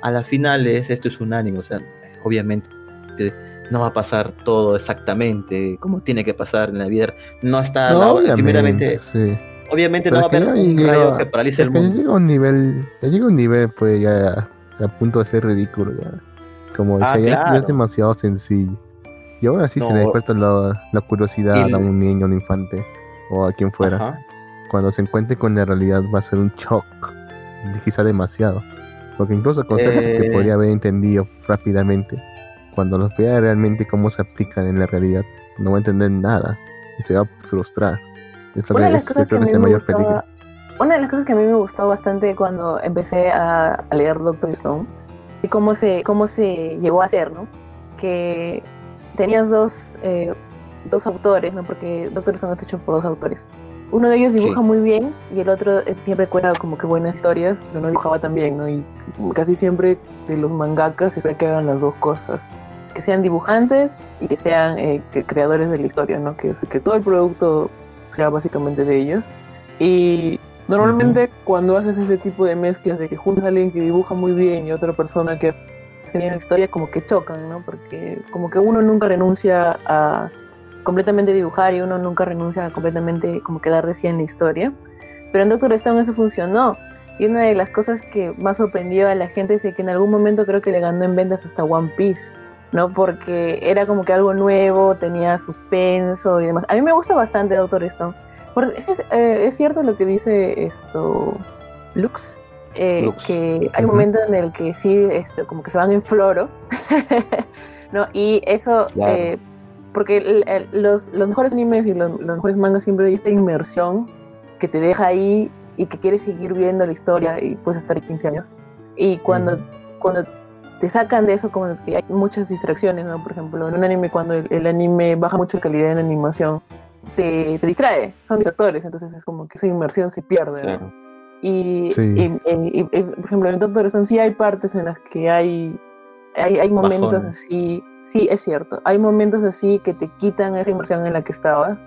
A la final es esto es un anime o sea obviamente no va a pasar todo exactamente como tiene que pasar en la vida. No está, No, la- obviamente, primeramente, sí. obviamente Pero no va a que haber un llega- rayo que paralice Es el que ya mundo. llega a un nivel, ya llega un nivel pues ya a punto de ser ridículo ya. Como Ah, ya es claro. demasiado sencillo. Y aún así se No. le despierta la, la curiosidad Y a el- un niño, a un infante o a quien fuera. Ajá. Cuando se encuentre con la realidad va a ser un shock, quizá demasiado. Porque incluso conceptos que Eh. podría haber entendido rápidamente, cuando los vea realmente cómo se aplican en la realidad, no va a entender nada y se va a frustrar. Es lo Una que de las es, cosas que es el me mayor gustaba, peligro. una de las cosas que a mí me gustó bastante cuando empecé a, a leer Doctor Stone y cómo se, cómo se llegó a hacer, ¿no? Que tenías dos, eh, dos autores, ¿no? Porque Doctor Stone está hecho por dos autores. Uno de ellos dibuja Sí. muy bien y el otro eh, siempre cuenta como que buenas historias, pero no dibujaba tan bien, ¿no? Y casi siempre de los mangakas se espera que hagan las dos cosas. Que sean dibujantes y que sean eh, creadores de la historia, ¿no? Que, que todo el producto sea básicamente de ellos. Y normalmente cuando haces ese tipo de mezclas de que juntas a alguien que dibuja muy bien y otra persona que hace bien la historia, como que chocan, ¿no? Porque como que uno nunca renuncia a completamente dibujar y uno nunca renuncia a completamente como quedar de sí en la historia. Pero en Doctor Stone eso funcionó. Y una de las cosas que más sorprendió a la gente es que en algún momento creo que le ganó en ventas hasta One Piece, ¿no? Porque era como que algo nuevo, tenía suspenso y demás. A mí me gusta bastante Doctor Stone. Por- es, eh, es cierto lo que dice esto Lux, eh, Lux. que hay un Ujú. momento en el que sí, esto, como que se van en floro, ¿no? Y eso, Claro. eh, porque el- el- los, los mejores animes y los, los mejores mangas siempre hay esta inmersión que te deja ahí y que quieres seguir viendo la historia y puedes estar ahí 15 años. Y cuando, Ujú. cuando te sacan de eso, como que hay muchas distracciones, ¿no? Por ejemplo, en un anime, cuando el, el anime baja mucho la calidad en animación, te, te distrae, son distractores, entonces es como que esa inmersión se pierde, ¿no? Claro. Y, Sí. y- y- y- y, por ejemplo, en Doctor Stone sí hay partes en las que hay, hay, hay momentos Bajones. así, sí, es cierto, hay momentos así que te quitan esa inversión en la que estaba.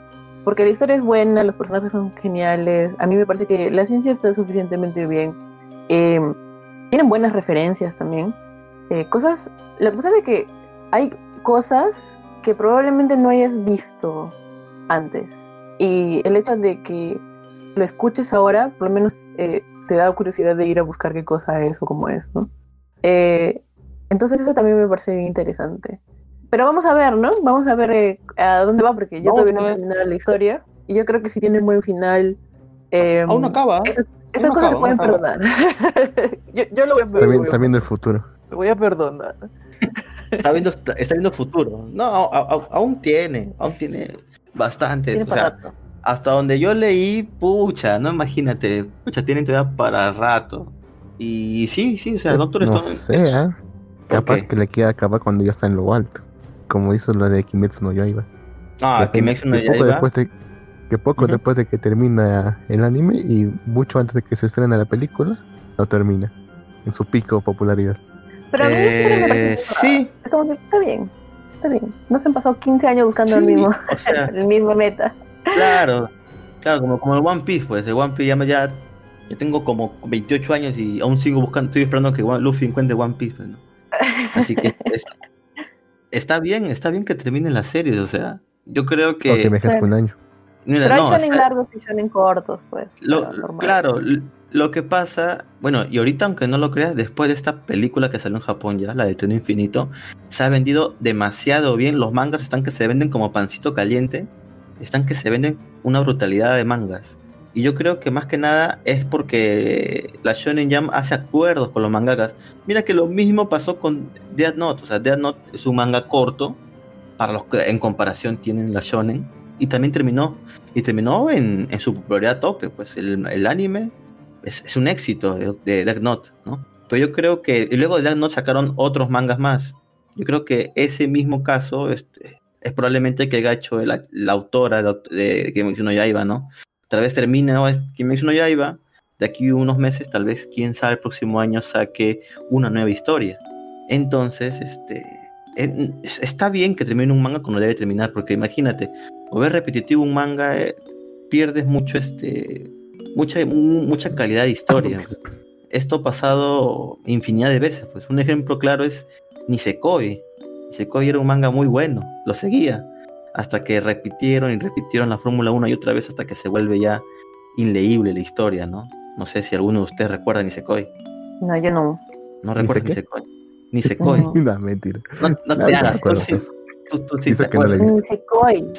Porque la historia es buena, los personajes son geniales, a mí me parece que la ciencia está suficientemente bien. Eh, tienen buenas referencias también. Eh, cosas, lo que pasa es que hay cosas que probablemente no hayas visto antes. Y el hecho de que lo escuches ahora, por lo menos eh, te da curiosidad de ir a buscar qué cosa es o cómo es, ¿no? Eh, entonces eso también me parece bien interesante. Pero vamos a ver, ¿no? Vamos a ver eh, a dónde va, porque yo Vamos todavía no a he terminado la historia. Y yo creo que si tiene un buen final... eh, Aún no acaba. Eso- esas no cosas se acaba, pueden no acaba. perdonar. yo, yo lo voy a perdonar. También, también del futuro. Lo voy a perdonar. Está viendo, está viendo futuro. No, a- a- aún tiene, aún tiene bastante. Tiene o sea, rato. hasta donde yo leí, pucha, no imagínate, pucha, tienen todavía para rato. Y sí, sí, o sea, Doctor no Stone. sé, ¿ah? Capaz que le queda acabar cuando ya está en lo alto. Como hizo la de Kimetsu no Yaiba. Ah, que, Kimetsu no Yaiba. después de que poco después de que termina el anime y mucho antes de que se estrene la película, lo termina en su pico de popularidad. Pero a mí me Eh, parece sí, Es como que está bien, está bien. No se han pasado 15 años buscando el mismo, o sea, el mismo meta. claro, claro, como, como el One Piece, pues, el One Piece ya, me- ya, ya tengo como 28 años y aún sigo buscando, estoy esperando que Luffy encuentre One Piece, pues, ¿no? Así que es- está bien, está bien que terminen las series, o sea, yo creo o que que, me Claro. un año. mira, Pero hay no, shonen largos y shonen cortos, pues. Lo- claro, lo que pasa, bueno, y ahorita aunque no lo creas, después de esta película que salió en Japón ya, la del tren infinito, se ha vendido demasiado bien. Los mangas están que se venden como pancito caliente, están que se venden una brutalidad de mangas. Y yo creo que más que nada es porque la Shonen Jam hace acuerdos con los mangakas. Mira que lo mismo pasó con Death Note, o sea, Death Note es un manga corto para los que en comparación tienen la Shonen y también terminó y terminó en, en su popularidad tope, pues el, el anime es, es un éxito de, de Death Note, ¿no? Pero yo creo que, y luego de Death Note sacaron otros mangas más. Yo creo que ese mismo caso es, probablemente que haya hecho la, autora de, Kimetsu no Yaiba, ¿no? Tal vez termine ¿no? es- Yaiba, de aquí unos meses, tal vez, quién sabe, el próximo año saque una nueva historia. Entonces, este, está bien que termine un manga cuando debe terminar, porque imagínate, o ver repetitivo un manga, eh, pierdes mucho, este, mucha, mu- mucha calidad de historia. Esto ha pasado infinidad de veces. Pues un ejemplo claro es Nisekoi. Nisekoi era un manga muy bueno, lo seguía. Hasta que repitieron y repitieron la fórmula una y otra vez hasta que se vuelve ya inleíble la historia, ¿no? No sé si alguno de ustedes recuerda Nisekoi. No, yo no. ¿No ¿Niseke? Nisekoi? Nisekoi. No. mentira. No, no No, te hagas, tú sí- pues. tú- tú sí Dice te que no le acuerdas. viste. Nisekoi.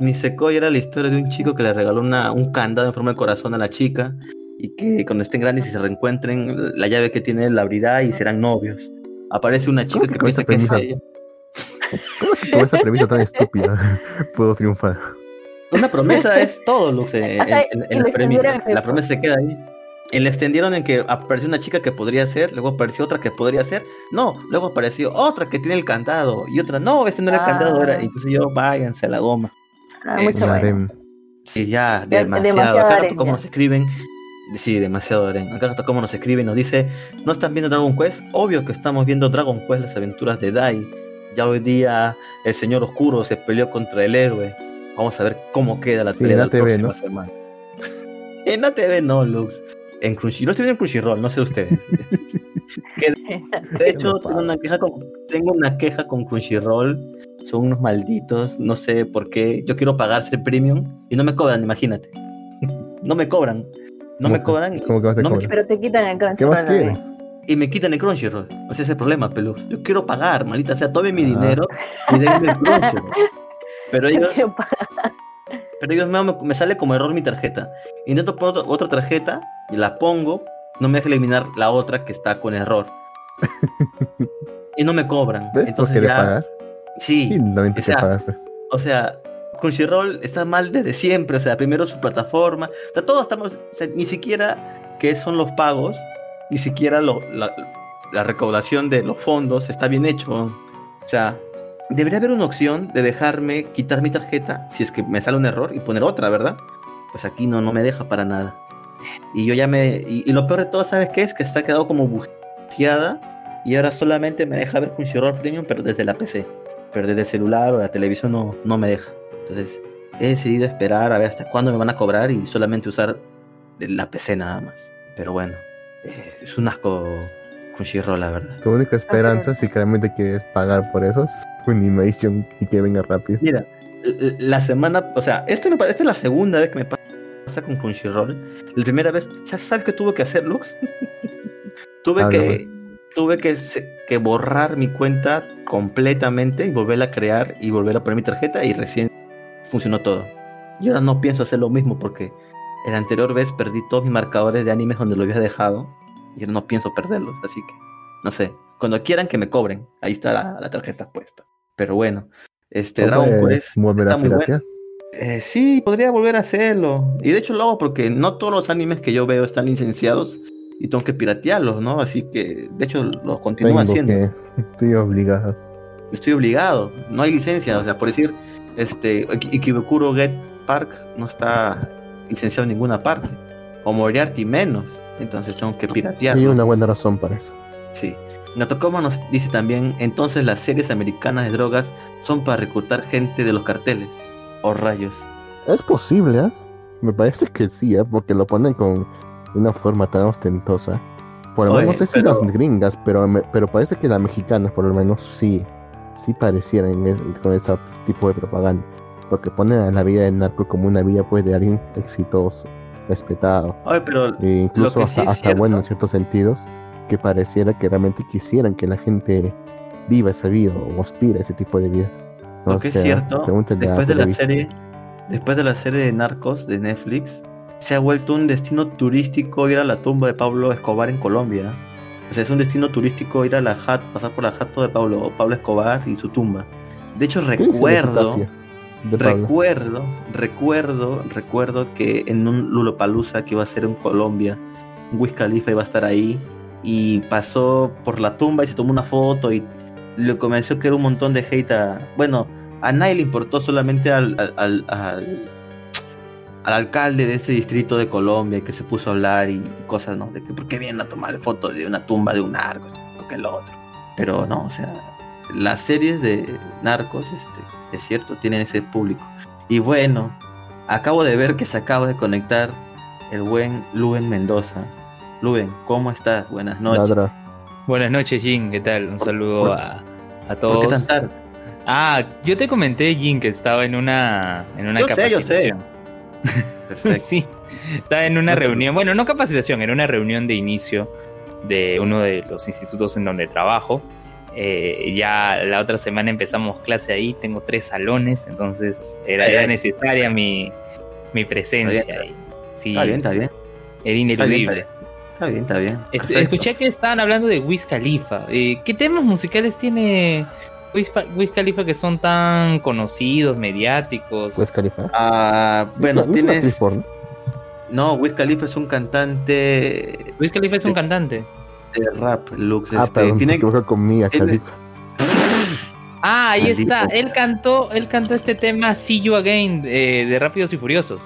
Nisekoi era la historia de un chico que le regaló una, un candado en forma de corazón a la chica y que cuando estén grandes y se reencuentren, la llave que tiene él la abrirá y serán novios. Aparece una chica ¿Cómo que que piensa que es ella. ¿Cómo que con esa premisa tan estúpida puedo triunfar? Una promesa es todo, Lux. O sea, en- la, premisa. la promesa se queda ahí. Y le extendieron en que apareció una chica que podría ser, luego apareció otra que podría ser, no, luego apareció otra que tiene el candado y otra, no, ese no era el Ah. candado, era, y entonces yo, váyanse a la goma. Ah, Es vaina. harem. Sí, ya, demasiado. demasiado Acá harem, rato como ya. nos escriben, sí, demasiado harem. Acá como nos escriben, nos dice, ¿no están viendo Dragon Quest? Obvio que estamos viendo Dragon Quest, las aventuras de Dai. Ya hoy día el señor oscuro se peleó contra el héroe. Vamos a ver cómo queda la Sí, pelea en la próxima ¿no? semana. en ATV no, Lux. En Crunchyroll, no estoy viendo en Crunchyroll, no sé ustedes. Que, de hecho, tengo una, queja con, tengo una queja con Crunchyroll. Son unos malditos, no sé por qué. Yo quiero pagarse el premium y no me cobran, imagínate. no me cobran. No me ¿Cómo- cobran ¿Cómo que vas a No me- cobrar? Pero te quitan el ¿Qué más Crunchyroll. y me quitan el Crunchyroll. Ese es el problema, Pelus. Yo quiero pagar, maldita sea, tome mi Ah. dinero y denme el Crunchyroll. Pero ellos, pero ellos me, me sale como error mi tarjeta. Intento poner otra, otra tarjeta y la pongo, no me deja eliminar la otra que está con error. y no me cobran. ¿Ves Entonces ya, pagar? sí, o sea, pagas, pues. o sea, Crunchyroll está mal desde siempre, o sea, primero su plataforma, o sea, todos estamos, o sea, ni siquiera que son los pagos, ni siquiera lo- la, la recaudación de los fondos está bien hecho. O sea, debería haber una opción de dejarme quitar mi tarjeta si es que me sale un error y poner otra, ¿verdad? Pues aquí no, no me deja para nada. Y yo ya me... Y, lo peor de todo, ¿sabes qué? Es que está quedado como bujeada y ahora solamente me deja ver Crunchyroll Premium, pero desde la PC. Pero desde el celular o la televisión no, no me deja. Entonces he decidido esperar a ver hasta cuándo me van a cobrar y solamente usar la PC nada más. Pero bueno, eh, es un asco Crunchyroll, la verdad. Tu única esperanza, si realmente quieres pagar por eso, es Funimation y que venga rápido. Mira, la semana, o sea, esto me esta es la segunda vez que me pasa con Crunchyroll. La primera vez, ¿ya ¿sabes qué tuve que hacer, Lux? tuve que tuve que, que borrar mi cuenta completamente y volverla a crear y volver a poner mi tarjeta y recién funcionó todo. Y ahora no pienso hacer lo mismo porque la anterior vez perdí todos mis marcadores de animes donde lo había dejado y ahora no pienso perderlos, así que no sé. Cuando quieran que me cobren, ahí está la, la tarjeta puesta. Pero bueno, este ¿No Dragon Quest volver está a muy bueno. Eh, sí, podría volver a hacerlo. Y de hecho lo hago porque no todos los animes que yo veo están licenciados y tengo que piratearlos, ¿no? Así que, de hecho, los continúo haciendo. que... Estoy obligado. Estoy obligado. No hay licencia. O sea, por decir, este, Ikebukuro Get Park no está licenciado en ninguna parte. O Moriarty menos. Entonces tengo que piratearlo. Hay una buena razón para eso. Sí. Natokoma nos dice también, entonces las series americanas de drogas son para reclutar gente de los carteles. O rayos. Es posible, ¿eh? Me parece que sí, ¿eh? Porque lo ponen con una forma tan ostentosa. Por lo Oye, menos no sé si pero- las gringas, pero, me- pero parece que las mexicanas por lo menos sí, sí parecieran es- con ese tipo de propaganda. Porque ponen a la vida de narco como una vida pues de alguien exitoso, respetado, pero e incluso hasta, sí es hasta bueno en cierto- ciertos sentidos, que pareciera que realmente quisieran que la gente viva esa vida o aspira a ese tipo de vida. Lo que es cierto, después de la serie, después de la serie de Narcos de Netflix, se ha vuelto un destino turístico ir a la tumba de Pablo Escobar en Colombia. O sea, es un destino turístico ir a la jat, pasar por la jato de Pablo, Pablo Escobar y su tumba. De hecho, ¿Qué dice el recuerdo, recuerdo, recuerdo, recuerdo que en un Lulopalooza que iba a ser en Colombia, Wiz Khalifa iba a estar ahí y pasó por la tumba y se tomó una foto y le convenció que era un montón de hate a... Bueno, a nadie importó solamente al, al, al, al- al alcalde de ese distrito de Colombia que se puso a hablar y, cosas, ¿no? De que por qué vienen a tomar fotos de una tumba de un narco, que el otro. Pero no, o sea, las series de narcos, este, es cierto, tienen ese público. Y bueno, acabo de ver que se acaba de conectar el buen Luben Mendoza. Luben, ¿cómo estás? Buenas noches. Ladra. Buenas noches, Jin. ¿Qué tal? Un saludo ¿Por- a, a ¿Por todos. qué tan tarde? Ah, yo te comenté, Jin, que estaba en una, en una Yo sé, yo sé. capacitación. Perfecto. sí, estaba en una No reunión, bueno, no capacitación, en una reunión de inicio de uno de los institutos en donde trabajo. Eh, ya la otra semana empezamos clase ahí, tengo tres salones, entonces era, era necesaria mi, mi presencia Está ahí. Sí, Está bien, está bien. era Está bien, ineludible. Está bien, está bien. Este, escuché que estaban hablando de Wiz Khalifa. Eh, ¿Qué temas musicales tiene Wiz, Wiz Khalifa que son tan conocidos, mediáticos? Pues Califa. Ah, bueno, ¿No es una tienes. No, Wiz Khalifa es un cantante Wiz Khalifa es un cantante. De rap, Lux. Ah, este, perdón, tiene, me equivoqué con tiene- Khalifa. Ah, ahí Maldito. está. Él cantó, él cantó este tema See You Again eh, de Rápidos y Furiosos.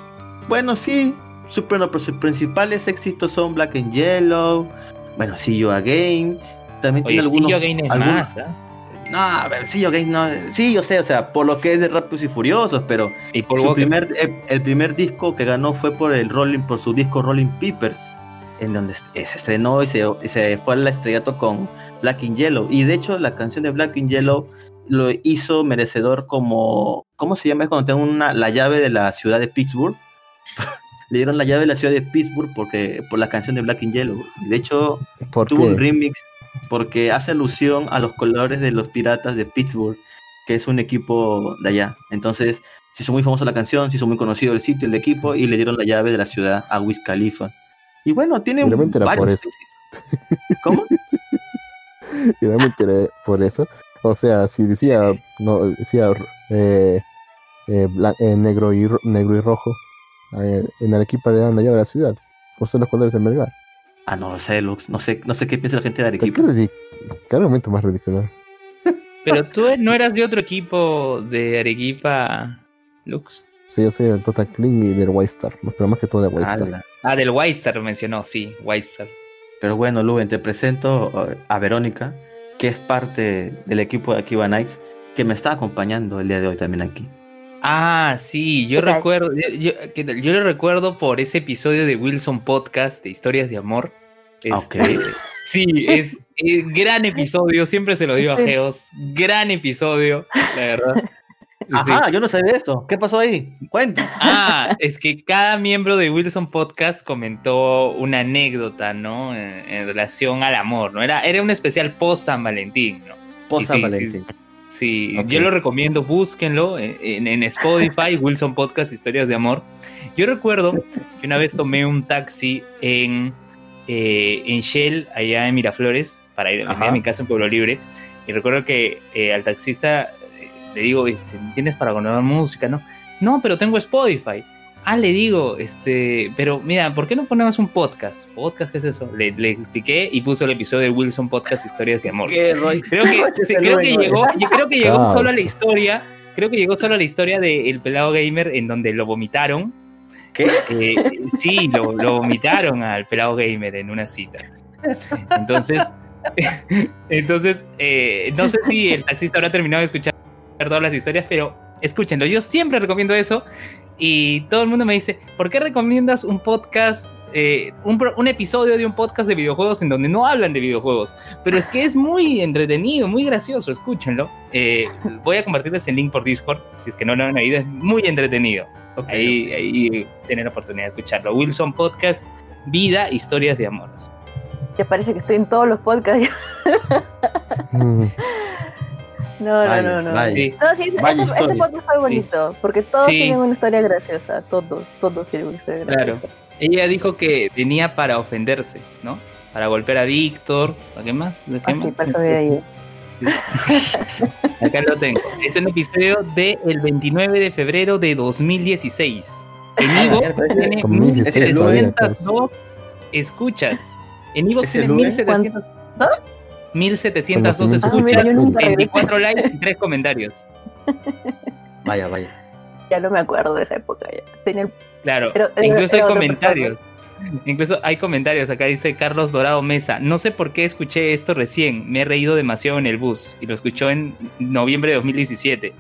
Bueno, sí, su, pero sus principales éxitos son Black and Yellow, bueno, See You Again, también Oye, tiene See algunos... You Again es algunos- más, ¿ah? No, a ver, See You Again no, sí, yo sé, o sea, por lo que es de Rápidos y Furiosos, pero Y Paul su primer, el, el primer disco que ganó fue por el Rolling, por su disco Rolling Peppers, en donde est- se estrenó y se, fue al estrellato con Black and Yellow. Y de hecho, la canción de Black and Yellow lo hizo merecedor como, ¿cómo se llama? Es cuando tengo una, la llave de la ciudad de Pittsburgh. Le dieron la llave de la ciudad de Pittsburgh porque, por la canción de Black and Yellow. Y de hecho, ¿Por tuvo un remix porque hace alusión a los colores de los piratas de Pittsburgh, que es un equipo de allá. Entonces, se hizo muy famosa la canción, se hizo muy conocido el sitio, el equipo, y le dieron la llave de la ciudad a Wiz Khalifa. Y bueno, tiene Y realmente era varios por eso. ¿Cómo? Y realmente era por eso. O sea, si decía, no, decía eh, eh, eh, negro, y, ro- negro y rojo, eh, en Arequipa le dan la llave a la ciudad. Por ser los colores de Melgar. Ah, no sé, Lux, no sé, no sé qué piensa la gente de ¿Qué, Arequipa. ridic- qué argumento más ridículo? Pero tú no eras de otro equipo de Arequipa, Lux. Sí, yo soy el Total Clean y del White Star, pero más que todo del White Star. Ala. Ah, del White Star mencionó, sí, White Star. Pero bueno, Luen, te presento eh, a Verónica, que es parte del equipo de Akiba Nights, que me está acompañando el día de hoy también aquí. Ah, sí, yo recuerdo, yo, yo-. Yo lo recuerdo por ese episodio de Wilson Podcast de historias de amor. Ah, Este, ok. Sí, es, es gran episodio, siempre se lo digo a. Geos, gran episodio, la verdad. Sí. Ajá, yo no sabía esto. ¿Qué pasó ahí? Cuenta. Ah, es que cada miembro de Wilson Podcast comentó una anécdota, ¿no? En, en relación al amor, ¿no? Era, era un especial post San Valentín, ¿no? Posa Sí, sí, Valentín. Sí, yo lo recomiendo, búsquenlo en, Spotify, Wilson Podcast Historias de Amor. Yo recuerdo que una vez tomé un taxi en, eh, en Shell, allá en Miraflores, para ir a mi casa en Pueblo Libre. Y recuerdo que eh, al taxista eh, le digo, este, ¿tienes para poner música? No, no, pero tengo Spotify. Ah, le digo, este, pero mira, ¿por qué no ponemos un podcast? ¿Podcast qué es eso? Le, le expliqué y puso el episodio de Wilson Podcast Historias de Amor. Creo que, sí, creo que llegó, yo creo que llegó Caos. solo a la historia. Creo que llegó solo a la historia de El Pelado Gamer en donde lo vomitaron. ¿Qué? Eh, sí, lo, lo vomitaron al Pelado Gamer en una cita. Entonces, entonces eh, no sé si el taxista habrá terminado de escuchar todas las historias, pero escúchenlo. Yo siempre recomiendo eso y todo el mundo me dice, ¿por qué recomiendas un podcast, eh, un, episodio de un podcast de videojuegos en donde no hablan de videojuegos? Pero es que es muy entretenido, muy gracioso, escúchenlo. Eh, voy a compartirles el link por Discord, si es que no lo han oído, es muy entretenido. Ok, Ahí, ahí tienen la oportunidad de escucharlo. Wilson Podcast, Vida, Historias de Amor. Ya parece que estoy en todos los podcasts. Mm, No, no, no, no. Sí. no sí, ese, ese, podcast fue bonito, porque todos tienen una historia graciosa, todos, todos tienen una historia graciosa. Claro. Ella dijo que venía para ofenderse, ¿no? Para golpear a Víctor, ¿a qué más? ¿A qué ah, más? Sí, para ahí. Acá lo tengo. Es un episodio del de 29 de febrero de 2016. En Ivo tiene 1702 escuchas. En Ivo tiene 1702. 1712 escuchas, 24 likes y 3 comentarios. Vaya, vaya. Ya no me acuerdo de esa época. Ya. El... Claro, incluso hay comentarios. Incluso hay comentarios. Acá dice Carlos Dorado Mesa. No sé por qué escuché esto recién. Me he reído demasiado en el bus. Y lo escuchó en noviembre de 2017.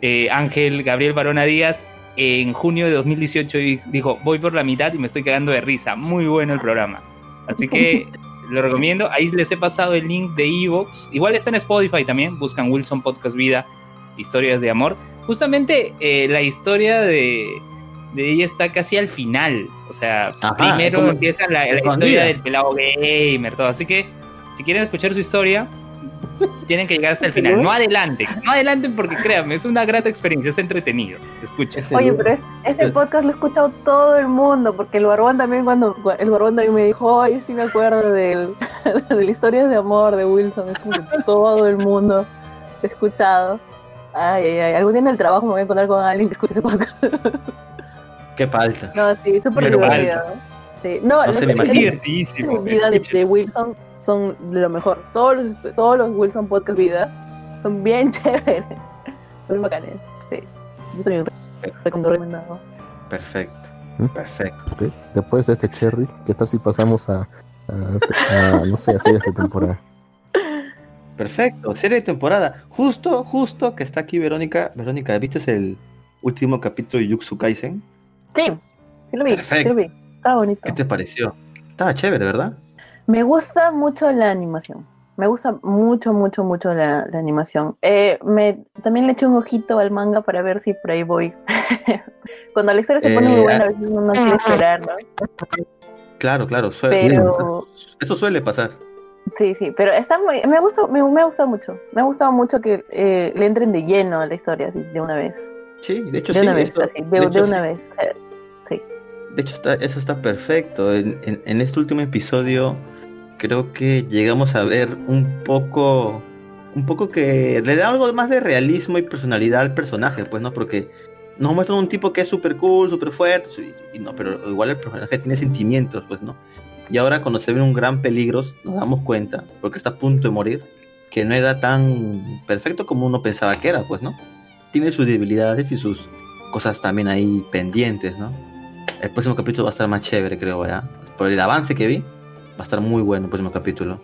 Eh, Ángel Gabriel Barona Díaz. En junio de 2018 dijo, voy por la mitad y me estoy quedando de risa. Muy bueno el programa. Así que lo recomiendo. Ahí les he pasado el link de Evox. Igual está en Spotify también. Buscan Wilson Podcast Vida, Historias de Amor. Justamente eh, la historia de, de ella está casi al final. O sea, Ajá, primero empieza la, historia del pelado gamer, todo. Así que si quieren escuchar su historia, tienen que llegar hasta el final. No adelanten, no adelanten porque créanme, es una grata experiencia, es entretenido. Escuchen. Ese Oye, pero es- este podcast lo ha escuchado todo el mundo, porque el Barbón también cuando el Barbón también me dijo, oye, sí me acuerdo del, de la historia de amor de Wilson, es como que todo el mundo ha escuchado. Ay, ay, ay, algún día en el trabajo me voy a encontrar con alguien que escuche ese podcast. Qué falta. No, sí, súper divertido. Sí. No, No se me imagina. Divertidísimo. de vida de, de Wilson son de lo mejor. Todos los, todos los Wilson Podcast Vida son bien chéveres. Son bacanes. Sí. Yo también recomiendo recomendado. Perfecto. ¿Mm? Perfecto. Después de este cherry, ¿qué tal si pasamos a, a- a, no sé, a series de temporada? Perfecto. Serie de temporada. Justo, justo que está aquí Verónica. Verónica, ¿viste el último capítulo de Yuxu Kaisen? Sí, sí lo vi. Perfecto. Sí lo vi. Estaba bonito. ¿Qué te pareció? Estaba chévere, ¿verdad? Me gusta mucho la animación. Me gusta mucho, mucho, mucho la, la animación. Eh, me, también le eché un ojito al manga para ver si por ahí voy. Cuando la historia se pone Eh, muy buena, a veces uno no quiere esperar, ¿no? Claro, claro. Suele, Pero Eso suele pasar. sí, sí, pero está muy, me gusta, me, me ha gustado mucho. Me ha gustado mucho que eh, le entren de lleno a la historia, así, de una vez. Sí, de hecho De sí. una vez, esto- así, de, de de hecho, una sí. vez. Eh, Sí. De hecho, está, eso está perfecto. En, en- en este último episodio, creo que llegamos a ver un poco. Un poco que le da algo más de realismo y personalidad al personaje, pues, ¿no? Porque nos muestran un tipo que es súper cool, súper fuerte, y, y no, pero igual el personaje tiene sentimientos, pues, ¿no? Y ahora cuando se ve un gran peligro, nos damos cuenta, porque está a punto de morir, que no era tan perfecto como uno pensaba que era, pues, ¿no? Tiene sus debilidades y sus cosas también ahí pendientes, ¿no? El próximo capítulo va a estar más chévere, creo, ¿ya? Por el avance que vi, va a estar muy bueno el próximo capítulo.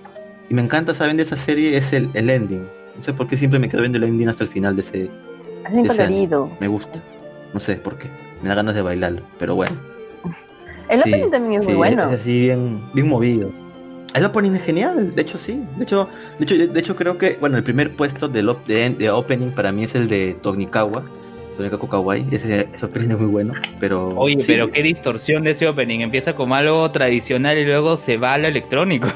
Y me encanta, ¿saben? De esa serie es el, el ending. No sé por qué siempre me quedo viendo el ending hasta el final de ese... Es bien colorido. Me gusta. No sé por qué. Me da ganas de bailarlo, pero bueno. El Sí, opening también es sí, muy bueno. Es así bien, bien movido. El opening es genial, de hecho sí. De hecho, de hecho, de hecho creo que, bueno, el primer puesto del op- de, de opening para mí es el de Tognikawa. Tognikawa Kawaii. Ese, ese opening es muy bueno, pero... Oye, sí, pero qué distorsión de ese opening. Empieza como algo tradicional y luego se va a lo electrónico.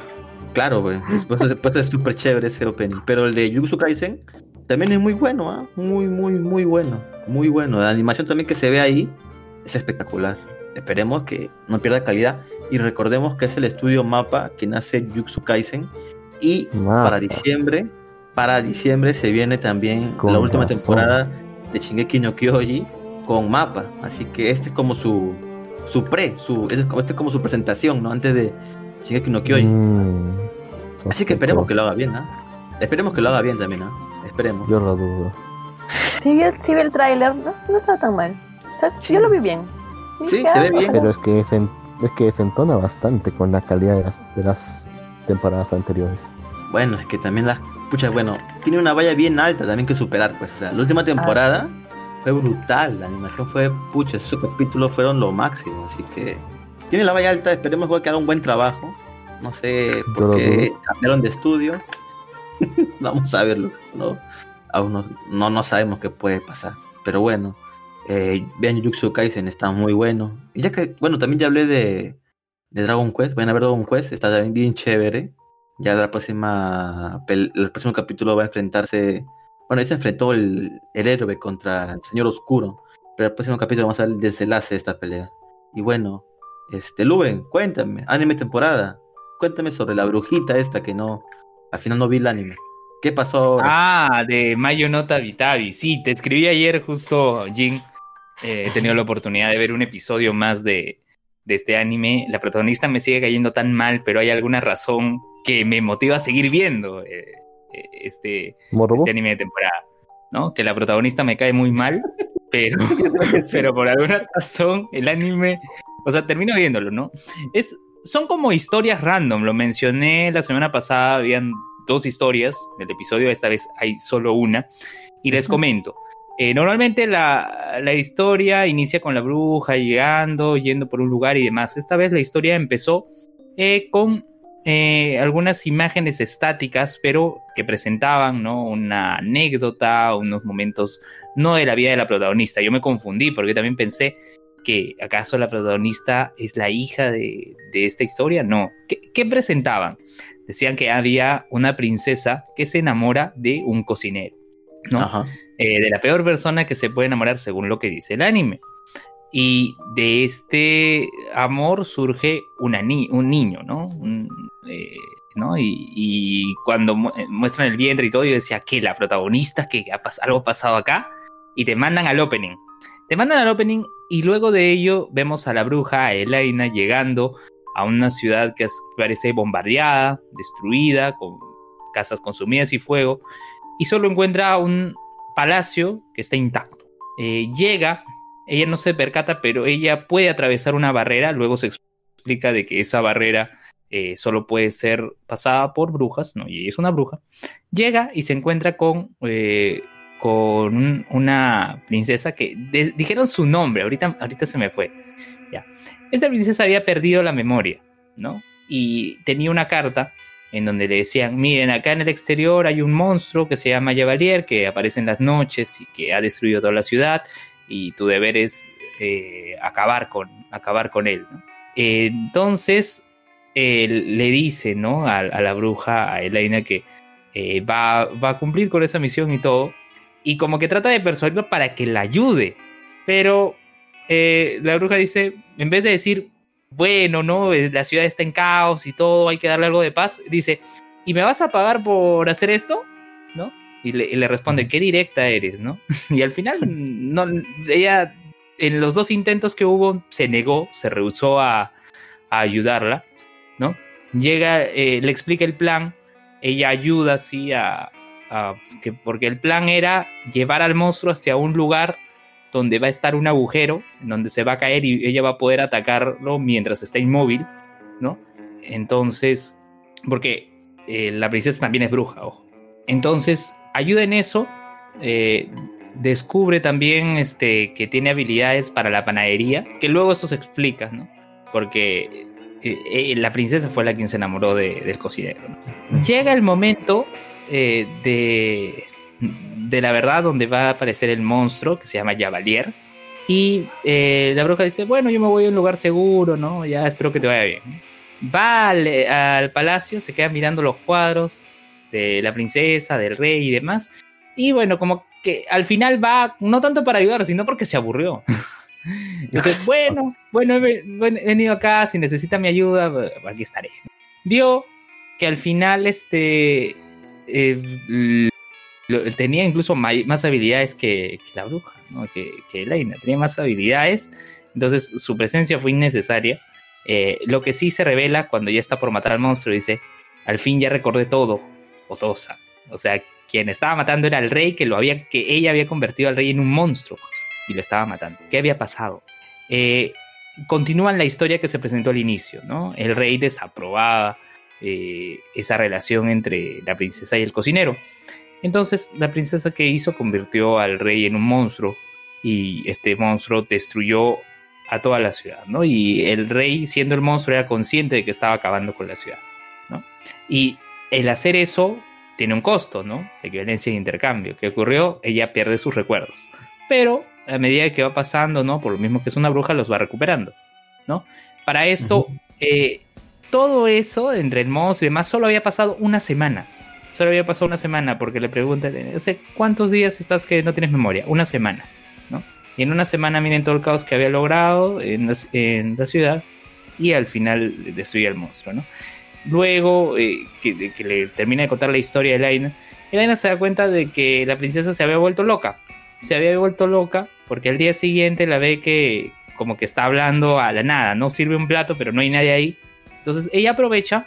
Claro, güey. Después, es súper chévere ese opening. Pero el de Jujutsu Kaisen también es muy bueno, ¿ah? Muy, muy, muy bueno. Muy bueno. La animación también que se ve ahí es espectacular. Esperemos que no pierda calidad. Y recordemos que es el estudio Mapa quien hace Jujutsu Kaisen. Y Mapa. para diciembre, para diciembre se viene también Con la última razón. temporada de Shingeki no Kyoji con Mapa. Así que este es como su, su pre, su, este es como- su presentación, ¿no? Antes de Shingeki no Kyoji. Mm, Así que esperemos que lo haga bien, ¿ah? Esperemos que lo haga bien también, ¿ah? Esperemos. Yo lo dudo. Sí, vi el, sí vi el tráiler, no, no estaba tan mal. O sea, Sí. yo lo vi bien. Sí, se ve ah, bien. Pero es que se, es que se entona bastante con la calidad de las, de las temporadas anteriores. Bueno, es que también las. Pucha, bueno, tiene una valla bien alta también que superar, pues. O sea, la última temporada fue brutal. La animación fue. Pucha, esos capítulos fueron lo máximo. Así que. Tiene la valla alta, esperemos igual que haga un buen trabajo. No sé por qué cambiaron de estudio. Vamos a verlo. ¿no? Aún no, no, no sabemos qué puede pasar. Pero bueno. Eh, vean Jujutsu Kaisen, está muy bueno. Y ya que, bueno, también ya hablé de, de Dragon Quest. Vayan a ver Dragon Quest, está también bien chévere. Ya la próxima, el próximo capítulo va a enfrentarse. Bueno, ahí se enfrentó el, el héroe contra el Señor Oscuro. Pero el próximo capítulo vamos a ver el desenlace de esta pelea. Y bueno, este, Luben, cuéntame, anime temporada. Cuéntame sobre la brujita esta que no. Al final no vi el anime. ¿Qué pasó? Ah, de Mayo Nota Vitavi. Sí, te escribí ayer justo, Jin. Eh, he tenido la oportunidad de ver un episodio más de, de este anime. La protagonista me sigue cayendo tan mal, pero hay alguna razón que me motiva a seguir viendo eh, eh, este, este anime de temporada. ¿no? Que la protagonista me cae muy mal, pero, pero por alguna razón el anime, o sea, termino viéndolo, ¿no? Es, son como historias random, lo mencioné la semana pasada, habían dos historias del episodio, esta vez hay solo una, y les comento. Eh, normalmente la, la historia inicia con la bruja llegando, yendo por un lugar y demás. Esta vez la historia empezó eh, con eh, algunas imágenes estáticas, pero que presentaban ¿no? una anécdota, unos momentos no de la vida de la protagonista. Yo me confundí porque también pensé que acaso la protagonista es la hija de, de esta historia. No. ¿Qué, ¿Qué, presentaban? Decían que había una princesa que se enamora de un cocinero, ¿no? Eh, de la peor persona que se puede enamorar según lo que dice el anime. Y de este amor surge una ni un niño, ¿no? Un, eh, ¿no? Y, y, cuando mu muestran el vientre y todo, yo decía que la protagonista, que ha pas algo ha pasado acá, y te mandan al opening. Te mandan al opening y luego de ello vemos a la bruja, a Elaina, llegando a una ciudad que parece bombardeada, destruida, con casas consumidas y fuego, y solo encuentra un palacio que está intacto. Eh, llega, ella no se percata, pero ella puede atravesar una barrera, luego se explica de que esa barrera eh, solo puede ser pasada por brujas, ¿no? Y es una bruja. Llega y se encuentra con, eh, con un- una princesa que dijeron su nombre, ahorita, ahorita se me fue. Ya. Esta princesa había perdido la memoria, ¿no? Y tenía una carta en donde le decían, miren, acá en el exterior hay un monstruo que se llama Yavalier, que aparece en las noches y que ha destruido toda la ciudad, y tu deber es eh, acabar, con, acabar con él. entonces, le dice, ¿no? A, la bruja, a Elaina, que eh, va, va a cumplir con esa misión y todo, y como que trata de persuadirlo para que la ayude, pero eh, la bruja dice, en vez de decir, bueno, no, la ciudad está en caos y todo, hay que darle algo de paz, dice, ¿y me vas a pagar por hacer esto? ¿No? Y le, y le responde, qué directa eres, ¿no? Y al final, no, ella, en los dos intentos que hubo, se negó, se rehusó a, a ayudarla, ¿no? Llega, eh, le explica el plan, ella ayuda así a, a- que, porque el plan era llevar al monstruo hacia un lugar donde va a estar un agujero, en donde se va a caer y ella va a poder atacarlo mientras está inmóvil, ¿no? Entonces, porque eh, la princesa también es bruja, ojo. Entonces, ayuda en eso. eh, descubre también este, que tiene habilidades para la panadería, que luego eso se explica, ¿no? Porque eh, la princesa fue la quien se enamoró de- del cocinero. ¿no? Llega el momento de, de la verdad donde va a aparecer el monstruo que se llama Javalier. Y eh, la bruja dice, bueno, yo me voy a un lugar seguro, ¿no? Ya espero que te vaya bien. Va al, al palacio, se queda mirando los cuadros de la princesa, del rey y demás. Y bueno, como que al final va, no tanto para ayudar, sino porque se aburrió. Dice, bueno, bueno, he, venido acá, si necesita mi ayuda, aquí estaré. Vio que al final este eh, tenía incluso más habilidades que, la bruja, ¿no? que, que tenía más habilidades, entonces su presencia fue innecesaria. Eh, lo que sí se revela cuando ya está por matar al monstruo, dice, al fin ya recordé todo, Otosa. O sea, quien estaba matando era el rey que lo había, que ella había convertido al rey en un monstruo y lo estaba matando. ¿Qué había pasado? Eh, continúan la historia que se presentó al inicio, ¿no? El rey desaprobaba eh, esa relación entre la princesa y el cocinero. Entonces, la princesa que hizo convirtió al rey en un monstruo y este monstruo destruyó a toda la ciudad, ¿no? Y el rey, siendo el monstruo, era consciente de que estaba acabando con la ciudad, ¿no? Y el hacer eso tiene un costo, ¿no? De violencia de intercambio. ¿Qué ocurrió? Ella pierde sus recuerdos. Pero a medida que va pasando, ¿no? Por lo mismo que es una bruja, los va recuperando, ¿no? Para esto, eh, todo eso entre el monstruo y demás solo había pasado una semana. Solo había pasado una semana porque le preguntan, ¿cuántos días estás que no tienes memoria? Una semana, ¿no? Y en una semana miren todo el caos que había logrado en la, en la ciudad y al final destruye al monstruo, ¿no? Luego eh, que, que le termina de contar la historia de Elaina, Elaina se da cuenta de que la princesa se había vuelto loca. Se había vuelto loca porque al día siguiente la ve que como que está hablando a la nada, no sirve un plato pero no hay nadie ahí. Entonces ella aprovecha,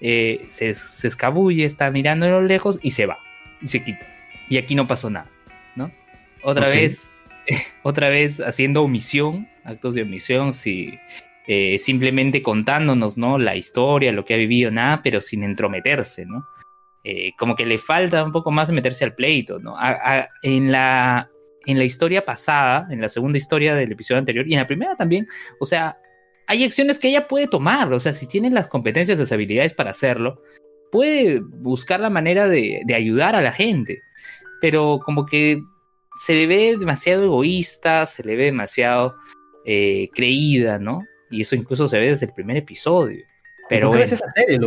eh, se, se escabulle, está mirando a lo lejos y se va, y se quita. Y aquí no pasó nada, ¿no? Otra vez, otra vez haciendo omisión, actos de omisión, si, eh, simplemente contándonos, ¿no? La historia, lo que ha vivido, nada, pero sin entrometerse, ¿no? Eh, como que le falta un poco más de meterse al pleito, ¿no? A- a- en, la, en la historia pasada, en la segunda historia del episodio anterior, y en la primera también, o sea, hay acciones que ella puede tomar, o sea, si tiene las competencias, las habilidades para hacerlo, puede buscar la manera de, de ayudar a la gente, pero como que se le ve demasiado egoísta, se le ve demasiado eh, creída, ¿no? Y eso incluso se ve desde el primer episodio. Pero ¿Por qué ves esa serie,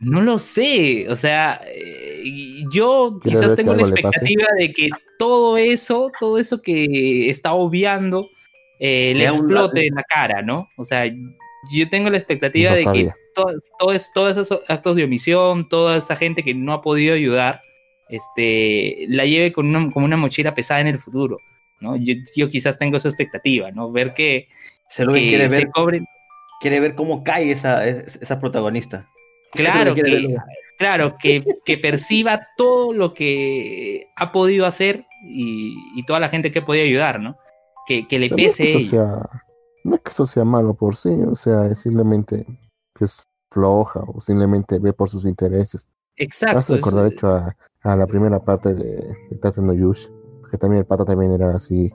no lo sé, o sea, eh, yo quizás tengo la expectativa de que todo eso, todo eso que está obviando, eh, le explote en la cara, ¿no? O sea, yo tengo la expectativa No de que sabía. todos esos actos de omisión, toda esa gente que no ha podido ayudar, este, la lleve con una, como una mochila pesada en el futuro. ¿no? Yo, yo quizás tengo esa expectativa, ¿no? Ver que, Celoven que quiere se ver, cobren. quiere ver cómo cae esa, esa protagonista. Lo Claro, que que, claro que, que perciba todo lo que ha podido hacer y, y toda la gente que ha podido ayudar, ¿no? Que, que le Pero no es pese que eso ello. sea, no es que eso sea malo por sí, o sea, es simplemente que es floja o simplemente ve por sus intereses. Exacto. hace recordar, de hecho, a, a la primera parte de, de Tate no Yush, que también el pata también era así.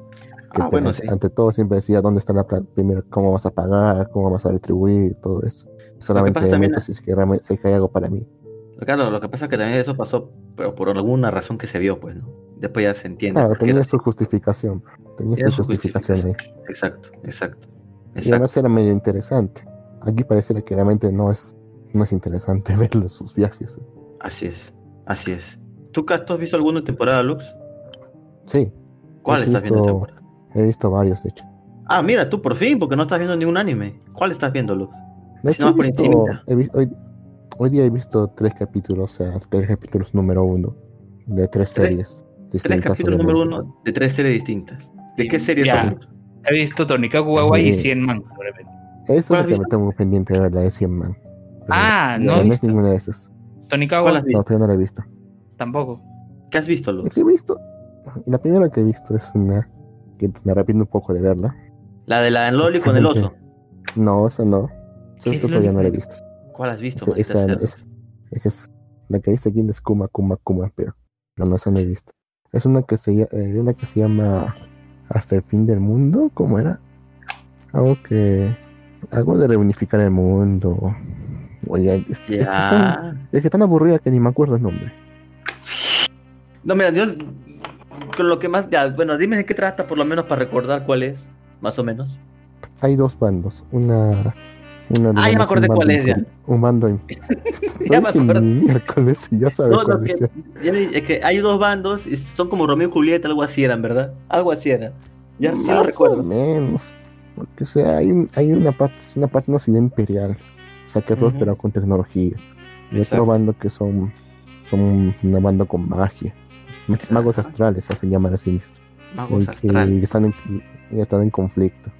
Que Ah, bueno, ante, sí. ante todo siempre decía dónde está la plata, primero cómo vas a pagar, cómo vas a retribuir, todo eso. Solamente meto si es que realmente si es que hay algo para mí. Claro, lo que pasa es que también eso pasó pero por alguna razón que se vio, pues, ¿no? Después ya se entiende. Claro, tenía su justificación. Tenía Tenía su justificación ahí. Exacto, exacto. Y además era medio interesante. Aquí pareciera que realmente no es, no es interesante ver sus viajes. Así es, así es. ¿Tú, tú has visto alguna temporada, Lux? Sí, ¿Cuál He estás viendo visto- temporada? he visto varios, de hecho. Ah, mira, tú por fin, porque no estás viendo ningún anime. ¿Cuál estás viendo, Lux? De Si hecho, no, he por visto- he hoy, hoy día he visto tres capítulos, o sea, tres capítulos número uno de tres Tres- series Tres distintas. capítulos número uno de tres series distintas. ¿De qué series son? He visto Tonikaku y Sí. 100 man, seguramente. Esa es ¿Cuál la has que me tengo pendiente de ver, la de 100 man. Pero Ah, no no, he no es ninguna de esas. No, todavía no la he visto. tampoco. ¿Qué has visto, que he visto, y la primera que he visto es una que me arrepiento un poco de verla. La de la Loli con el oso. No, esa no. ¿Qué Esa es todavía no la he visto. ¿Cuál has visto? Esa, esa, esa- esa es la que dice aquí es Kuma Kuma Kuma, pero no, no, esa no he visto. Es una que se, eh, una que se llama Hasta el fin del mundo, ¿cómo era? Algo que. Algo de reunificar el mundo. Oye, es, es que es tan, es que tan aburrida que ni me acuerdo el nombre. No, mira, yo con lo que más. Ya, bueno, dime de qué trata, por lo menos para recordar cuál es, más o menos. Hay dos bandos. Una. Una Ah, ya me acordé cuál es, ya. Un Ya me miércoles y ya sabes No, no, que, es. que hay dos bandos y son como Romeo y Julieta, algo así eran, ¿verdad? Algo así era. Ya sí lo Más recuerdo. o menos. Porque o sea, hay, un- hay una parte, una parte una ciudad imperial. O sea, que es Ujú. próspera con tecnología. Y Exacto. otro bando que son, son una banda con magia. Magos astrales, así llaman así. Magos Y- astrales. Y, están en, y están en conflicto.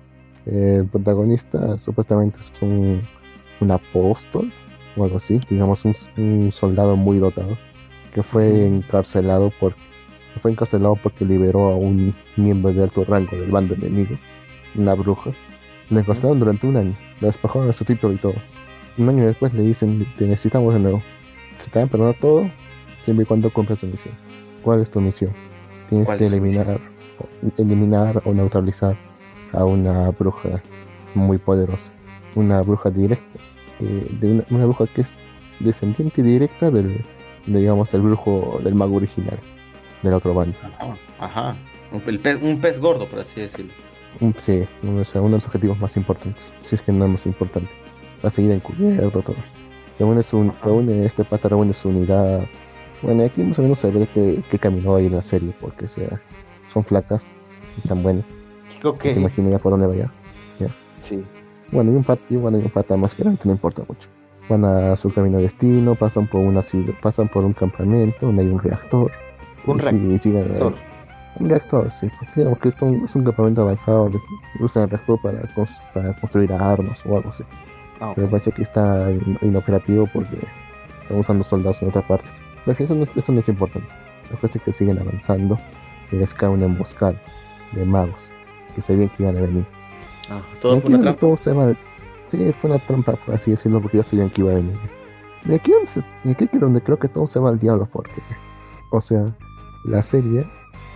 El protagonista supuestamente es un, un apóstol o algo así, digamos un, un soldado muy dotado que fue encarcelado por fue encarcelado porque liberó a un miembro de alto rango del bando enemigo, una bruja. Lo encarcelaron durante un año, le despojaron de su título y todo. Un año después le dicen te necesitamos de nuevo. Se te van a perdonar todo siempre y cuando cumplas tu misión. ¿Cuál es tu misión? Tienes ¿Cuál que eliminar, eliminar o neutralizar a una bruja muy poderosa. Una bruja directa. eh, de una, una bruja que es descendiente directa del, de, digamos, del brujo, del mago original, del otro bando. Ajá. Un, el pez, un pez gordo, por así decirlo. Sí, uno, o sea, uno de los objetivos más importantes, si es que no el más importante. Va a seguir encubierto todo. Reúne su, reúne, este pata reúne su unidad. Bueno, aquí más o menos se ve que, que caminó ahí en la serie, porque o sea, son flacas, y están buenas. Ok. Te imaginas ya por dónde vaya. Sí. Bueno, y un pata, y bueno, y un pata más que realmente no importa mucho. Van a su camino de destino, pasan por una ciudad, pasan por un campamento donde hay un reactor. Un y, sí- reactor. un reactor, sí. Porque digamos que es un, es un campamento avanzado, usan el reactor para, cons- para construir armas o algo así. Ah, ok. Pero parece que está in- inoperativo porque están usando soldados en otra parte. Pero eso no, es- eso no es importante. La cosa es que siguen avanzando y les cae una emboscada de magos que sabían que iban a venir. Ah, todo fue una trampa. todo se va- Sí, fue una trampa, por así decirlo, porque ya sabían que iba a venir. Y aquí, y aquí es donde creo que todo se va al diablo, porque, o sea, la serie,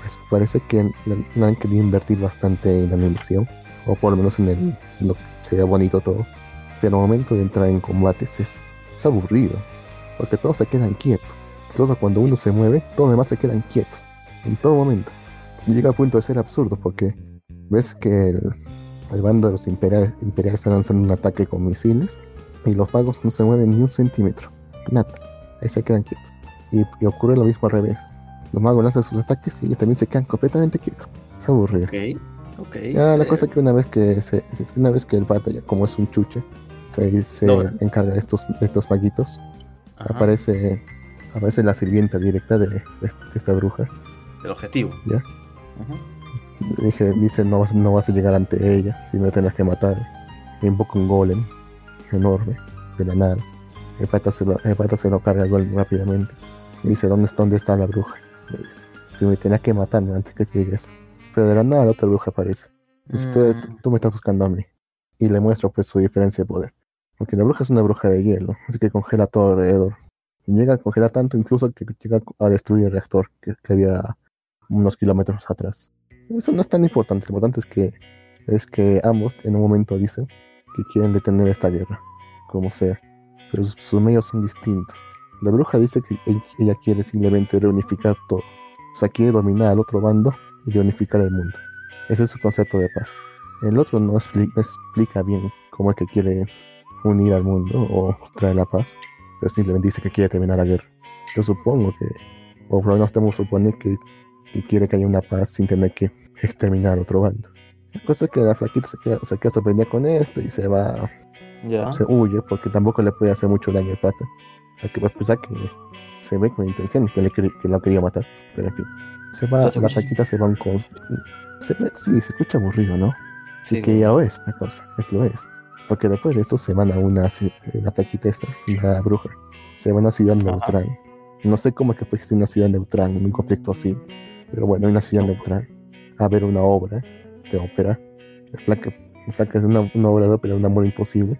pues parece que le han querido invertir bastante en la animación, o por lo menos en el, lo que se ve bonito todo. Pero al momento de entrar en combates es, es aburrido, porque todos se quedan quietos. Todo cuando uno se mueve, todos los demás se quedan quietos, en todo momento. Y llega al punto de ser absurdo, porque ves que el, el bando de los imperiales, imperiales está lanzando un ataque con misiles y los magos no se mueven ni un centímetro. Nada. Ahí se quedan quietos. Y, y ocurre lo mismo al revés. Los magos lanzan sus ataques y ellos también se quedan completamente quietos. Es aburrido. Ok. Ok. Ya, la cosa es que una vez que se, una vez que el pata como es un chuche, se, se encarga de estos, de estos maguitos, ajá, aparece, aparece la sirvienta directa de, de esta bruja. El objetivo. Ya. Ajá. Dije, dice, no vas, no vas a llegar ante ella, me tendrás que matar. Y invoca un golem enorme, de la nada. El pata se lo, el pata se lo carga el golem rápidamente. Y dice, ¿dónde está, dónde está la bruja? Le dice, y me tendrás que matarme antes que llegues. Pero de la nada la otra bruja aparece. Dice, tú, Mm. tú me estás buscando a mí. Y le muestro pues su diferencia de poder. Porque la bruja es una bruja de hielo, así que congela todo alrededor. Y llega a congelar tanto incluso que llega a destruir el reactor que, que había unos kilómetros atrás. Eso no es tan importante, lo importante es que, es que ambos en un momento dicen que quieren detener esta guerra, como sea. Pero sus, sus medios son distintos. La bruja dice que ella, ella quiere simplemente reunificar todo. O sea, quiere dominar al otro bando y reunificar el mundo. Ese es su concepto de paz. El otro no, expli- no explica bien cómo es que quiere unir al mundo o traer la paz, pero simplemente dice que quiere terminar la guerra. Yo supongo que, o por lo menos tenemos que suponer que, que quiere que haya una paz sin tener que exterminar otro bando. La cosa es que la flaquita se queda, se queda sorprendida con esto y se va, se huye porque tampoco le puede hacer mucho daño al pata. A que a pesar que se ve con intenciones que, le, que lo quería matar, pero en fin. Se va, la pues, flaquita se va un con... Se ve- sí, se escucha aburrido, ¿no? Sí, que ya lo es, la cosa, es lo es. Porque después de esto se van a una eh, la flaquita esta, la bruja, se van a una ciudad Ajá. neutral. No sé cómo es que puede existir una ciudad neutral en un conflicto así, pero bueno, una ciudad neutral a ver una obra de ópera. La flaca, la flaca es una, una obra de ópera de un amor imposible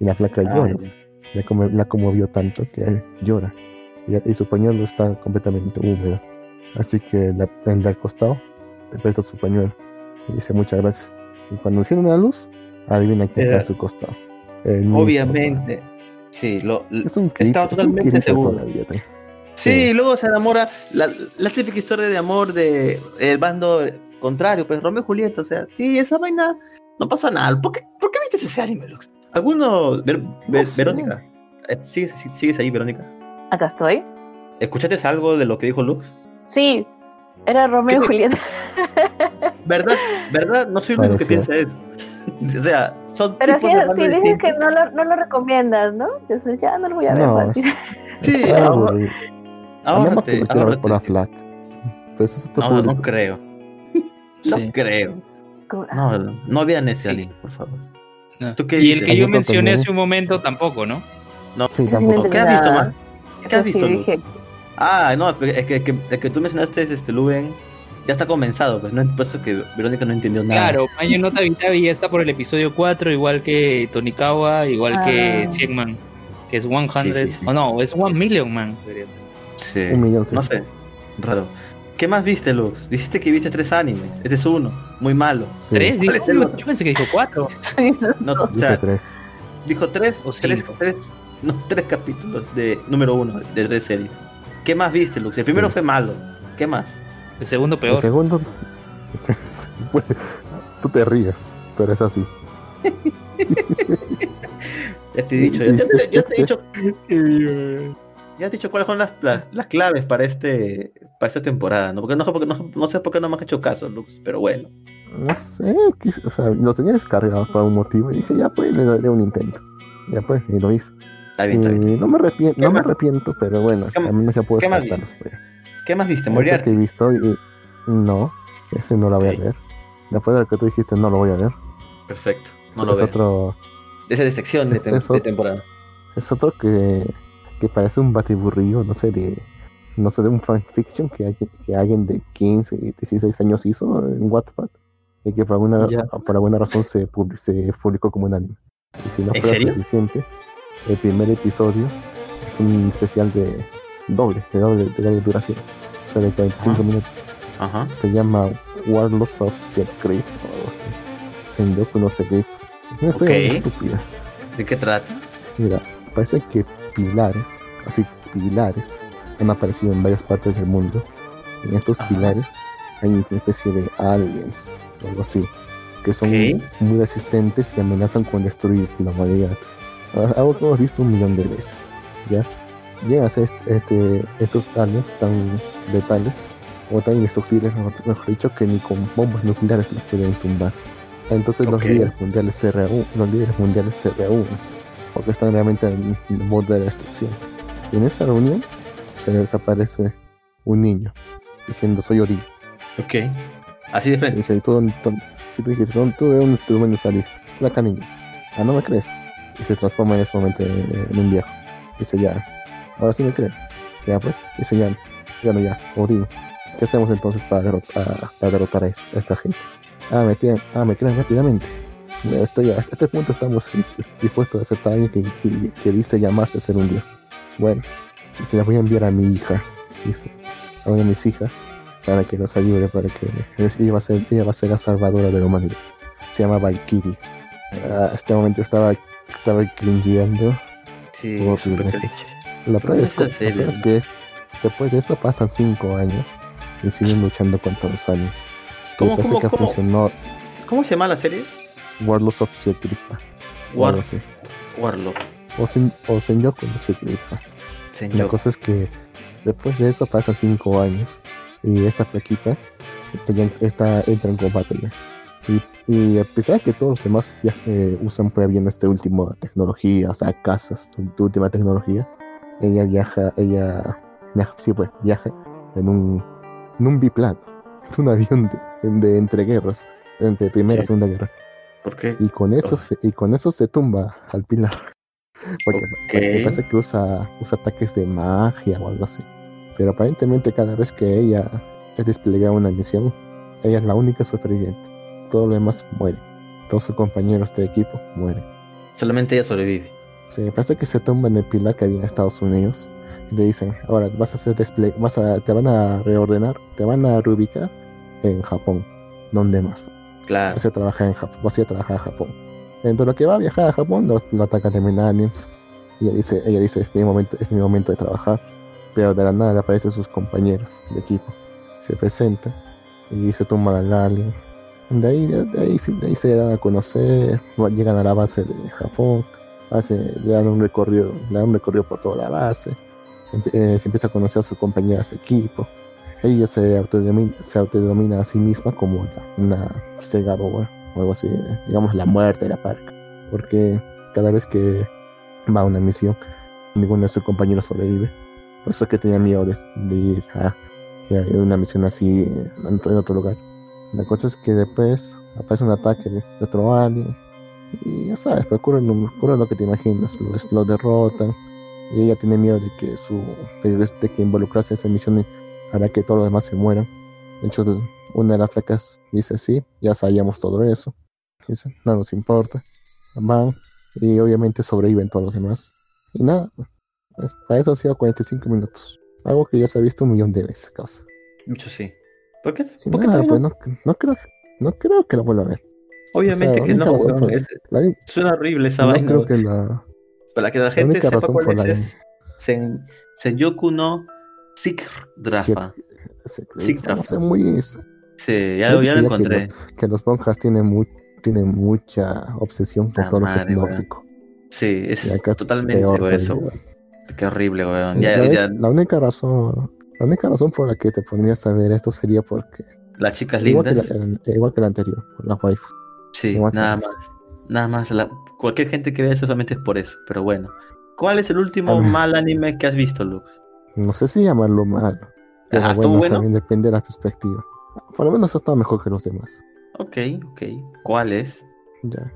y la flaca Ah, llora. La, como- la conmovió tanto que llora y, y su pañuelo está completamente húmedo. Así que la, el del costado le presta su pañuelo y dice muchas gracias. Y cuando encienden la luz, adivina quién está a su costado. El mismo, Obviamente. Sí, lo. Es un Estaba crítico, es un totalmente seguro. toda la vida. Sí, luego se enamora. La, la típica historia de amor de el bando contrario, pues Romeo y Julieta. O sea, sí, esa vaina no pasa nada. ¿Por qué, por qué viste ese anime, Lux? ¿Alguno. Ver- Ver- sé. Verónica. eh, ¿Sigues, sí- ¿Sigues ahí, Verónica? Acá estoy. ¿Escuchaste algo de lo que dijo Lux? Sí, era Romeo y. Julieta. ¿Verdad? ¿Verdad? No soy el único que piensa eso. o sea, son Pero sí dices que no lo, no lo recomiendas, ¿no? Yo sé, ya no lo voy a ver. No. Sí, Aburrido. A ahórrate, ahórrate. por la. Pues eso es otro No, no, público. no creo. No Sí. creo. No, no vean ese Sí. anime, por favor. No. ¿Tú qué y el que yo mencioné hace un momento tampoco, ¿no? No. Sí, tampoco. no ¿Qué has visto, man? ¿Qué Eso has sí visto, dije, Ah, no, es que, que, el que tú mencionaste es este Luben. Ya está comenzado, pues no es por eso que Verónica no entendió nada. Claro, Maño Nota Vitavi ya está por el episodio 4, igual que Tonikawa, igual que Ah. 100 Man, que es 100, Sí, sí, sí. o no, es 1 Million Man. debería ser. Sí. Un millón, sí. No sé. Raro. ¿Qué más viste, Lux? Dijiste que viste tres animes. Este es uno. Muy malo. Sí, ¿Tres? ¿Cuál Dijo, el yo pensé que dijo 4. No, o Dije sea, tres. dijo tres, O tres, tres, no, tres capítulos de número uno de tres series. ¿Qué más viste, Lux? El primero Sí. fue malo. ¿Qué más? El segundo El peor. segundo. pues, tú te ríes, pero es así. Ya te he dicho, ya, te- ya te he este- dicho, ya he dicho cuáles son las, las, las claves para este para esta temporada, ¿no? Porque no, porque no, no sé por qué no me has hecho caso, Lux, pero bueno. No sé, quis- o sea, los tenía descargados por un motivo y dije, ya pues, le daré un intento. Ya pues, y lo hice. Está bien, está Y bien. no me arrepiento, ¿Qué no me arrepiento, pero bueno, ¿Qué más- al menos ya puedo qué más pues. ¿Qué más viste? Que he visto y no, ese no lo voy a ver. Después de lo que tú dijiste, no lo voy a ver. Perfecto. No es lo veo. otro, Ese de sección de, es- tem- es de temporada. es otro que, que parece un batiburrillo, no sé, de no sé, de un fanfiction que, alguien- que alguien de 15, 16 años hizo en Wattpad y que por alguna, por alguna razón se, publi- se publicó como un anime. Y si no ¿En fuera serio? suficiente, el primer episodio es un especial de doble, de doble, de doble duración, o sea, de 45 Ah. minutos. Ajá. Se llama Warlords of Secret o algo así. Sengoku no Secret. No estoy Ok. estúpida. ¿De qué trata? Mira, parece que pilares, así pilares, han aparecido en varias partes del mundo. En estos Ajá. pilares hay una especie de aliens, o algo así, que son Ok. muy resistentes y amenazan con destruir la humanidad. Ah, Algo que hemos visto un millón de veces, ¿ya? Llegan a ser este, este- estos aliens tan letales o tan indestructibles, mejor, dicho, que ni con bombas nucleares los pueden tumbar. Entonces Ok. los líderes mundiales se reúnen, los líderes mundiales se reúnen porque están realmente en el borde de la destrucción. Y en esa reunión se les aparece un niño diciendo soy Ori. Ok. Así de Y frente. dice, tú, tú, si tú dijiste, tú, tú de dónde saliste, es la canina. Ah, ¿no me crees? Y se transforma en ese momento en, un viejo. Dice, ya, ahora sí me creen. Ya, pues, dice, ya, ya no, ya, Odín. ¿Qué hacemos entonces para derrotar, para derrotar a, esta, a esta gente? Ah, me creen, ah, me creen rápidamente. Estoy, hasta este punto estamos dispuestos a aceptar a alguien que, que, que dice llamarse ser un dios. Bueno, y se la voy a enviar a mi hija, dice, a una de mis hijas, para que nos ayude, para que ella va a ser, ella va a ser la salvadora de la humanidad. Se llama Valkyrie. Ah, este momento estaba, estaba cringeando. Sí. La ¿Por peor es, es no? que es- después de eso pasan cinco años y siguen luchando contra los aliens. ¿Cómo, cómo, cómo? funcionó ¿Cómo se llama la serie? Warlords of Secretfa. O War, así. Warlock. O, Sen, o Senyoku no Secretfa. La Señor. cosa es que después de eso pasan cinco años y esta flaquita esta ya- esta entra en combate ya. Y, y a pesar de que todos los demás ya, eh, usan pues bien esta última tecnología, o sea, casas, tu última tecnología, ella viaja, ella viaja, sí pues, viaja en un, en un biplano, en un avión de, de entre guerras, entre primera y Sí. segunda guerra. ¿Por qué? Y con eso Oh. se, y con eso se tumba al pilar. Porque, porque Ok. parece que usa, usa ataques de magia o algo así. Pero aparentemente cada vez que ella despliega una misión, ella es la única superviviente. Todos los demás mueren. Todos sus compañeros de equipo mueren. Solamente ella sobrevive. Sí, parece que se tumba en el pilar que había en Estados Unidos. Y le dicen, ahora vas a hacer vas a, te van a reordenar, te van a reubicar en Japón. ¿Dónde más? Claro. Vas a trabajar en Japón, vas a Japón. Lo que va a viajar a Japón, lo, lo atacan también aliens. Y ella dice, ella dice, es mi momento, es mi momento de trabajar. Pero de la nada le aparecen sus compañeros de equipo. Se presenta y se tumban al alien. De ahí, de ahí, de ahí se dan a conocer, llegan a la base de Japón, hace, le dan un recorrido, le dan un recorrido por toda la base, eh, se empieza a conocer a sus compañeras de equipo. Ella se autodenomina, se a sí misma como la- una segadora o algo así, digamos la muerte de la parca. Porque cada vez que va a una misión, ninguno de sus compañeros sobrevive. Por eso es que tenía miedo de, de ir a, a una misión así en en otro lugar. La cosa es que después aparece un ataque de otro alien. Y ya sabes, pues ocurre, ocurre lo que te imaginas. Lo, lo derrotan. Y ella tiene miedo de que su de que involucrarse en esa misión hará que todos los demás se mueran. De hecho, una de las flacas dice, sí, ya sabíamos todo eso. Dice, no nos importa. Van y obviamente sobreviven todos los demás. Y nada, pues, para eso ha sido 45 minutos. Algo que ya se ha visto un millón de veces, causa. Mucho sí. ¿Por qué? Y ¿Por qué nada, todavía pues no? no, creo, no creo que lo vuelva a ver. Obviamente o sea, que la no, es- La, suena horrible esa no vaina. creo que la, Para que la gente única sepa cuál es, la- es Sen, Senyoku no Sikdrafa. se- Sí, no sé, muy Sí, ya, ya lo que encontré. que los monjas tienen muy tienen mucha obsesión por La todo lo que es nórdico. Sí, es totalmente peor eso. todavía. Qué horrible, weón. la, Ya, uni- ya, la única razón la única razón por la que te pondrías a ver esto sería porque las chicas igual que, lindas. la, igual que la anterior, por la waifu. Sí, que nada las- más. Nada más. la- cualquier gente que vea eso solamente es por eso. Pero bueno. ¿Cuál es el último A ver. mal anime que has visto, Lux? No sé si llamarlo malo, pero Ah, ¿estuvo bueno, bueno? también depende de la perspectiva. Por lo menos ha estado mejor que los demás. Ok, ok. ¿Cuál es? Ya.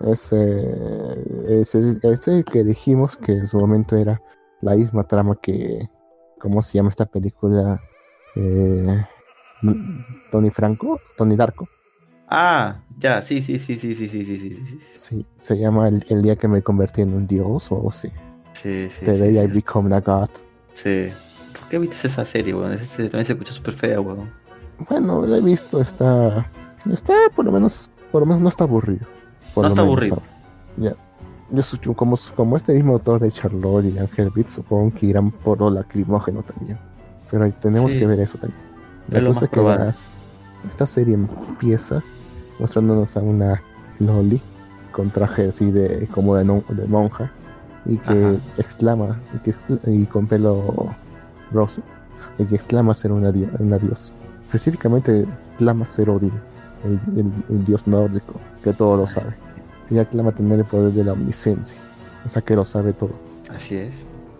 Ese es el, es el que dijimos que en su momento era la misma trama que. ¿Cómo se llama esta película? Eh, Tony Franco, Tony Darko. Ah, ya, sí, sí, sí, sí, sí, sí, sí, sí, sí, sí. Sí, se llama el, el día que me convertí en un dios o algo así. Sí, sí, The sí, day I become a god. Sí. ¿Por qué viste esa serie, weón? Esa serie también se escucha súper fea, weón. Bueno, la he visto, está. Está por lo menos. Por lo menos no está aburrido. Por No está menos, aburrido. Ya. Yo su- yo como, como este mismo autor de Charlotte y Angel Beat, supongo que irán por lo lacrimógeno también. Pero tenemos Sí. que ver eso también. La Es cosa es que las- esta serie empieza mostrándonos a una Loli con traje así de como de, no- de monja y que Ajá. exclama y, que excla- y con pelo rosa y que exclama ser una, dio- una diosa. Específicamente clama ser Odín, el, el- el dios nórdico que todo lo sabe. Ella clama tener el poder de la omnisciencia, o sea que lo sabe todo. Así es.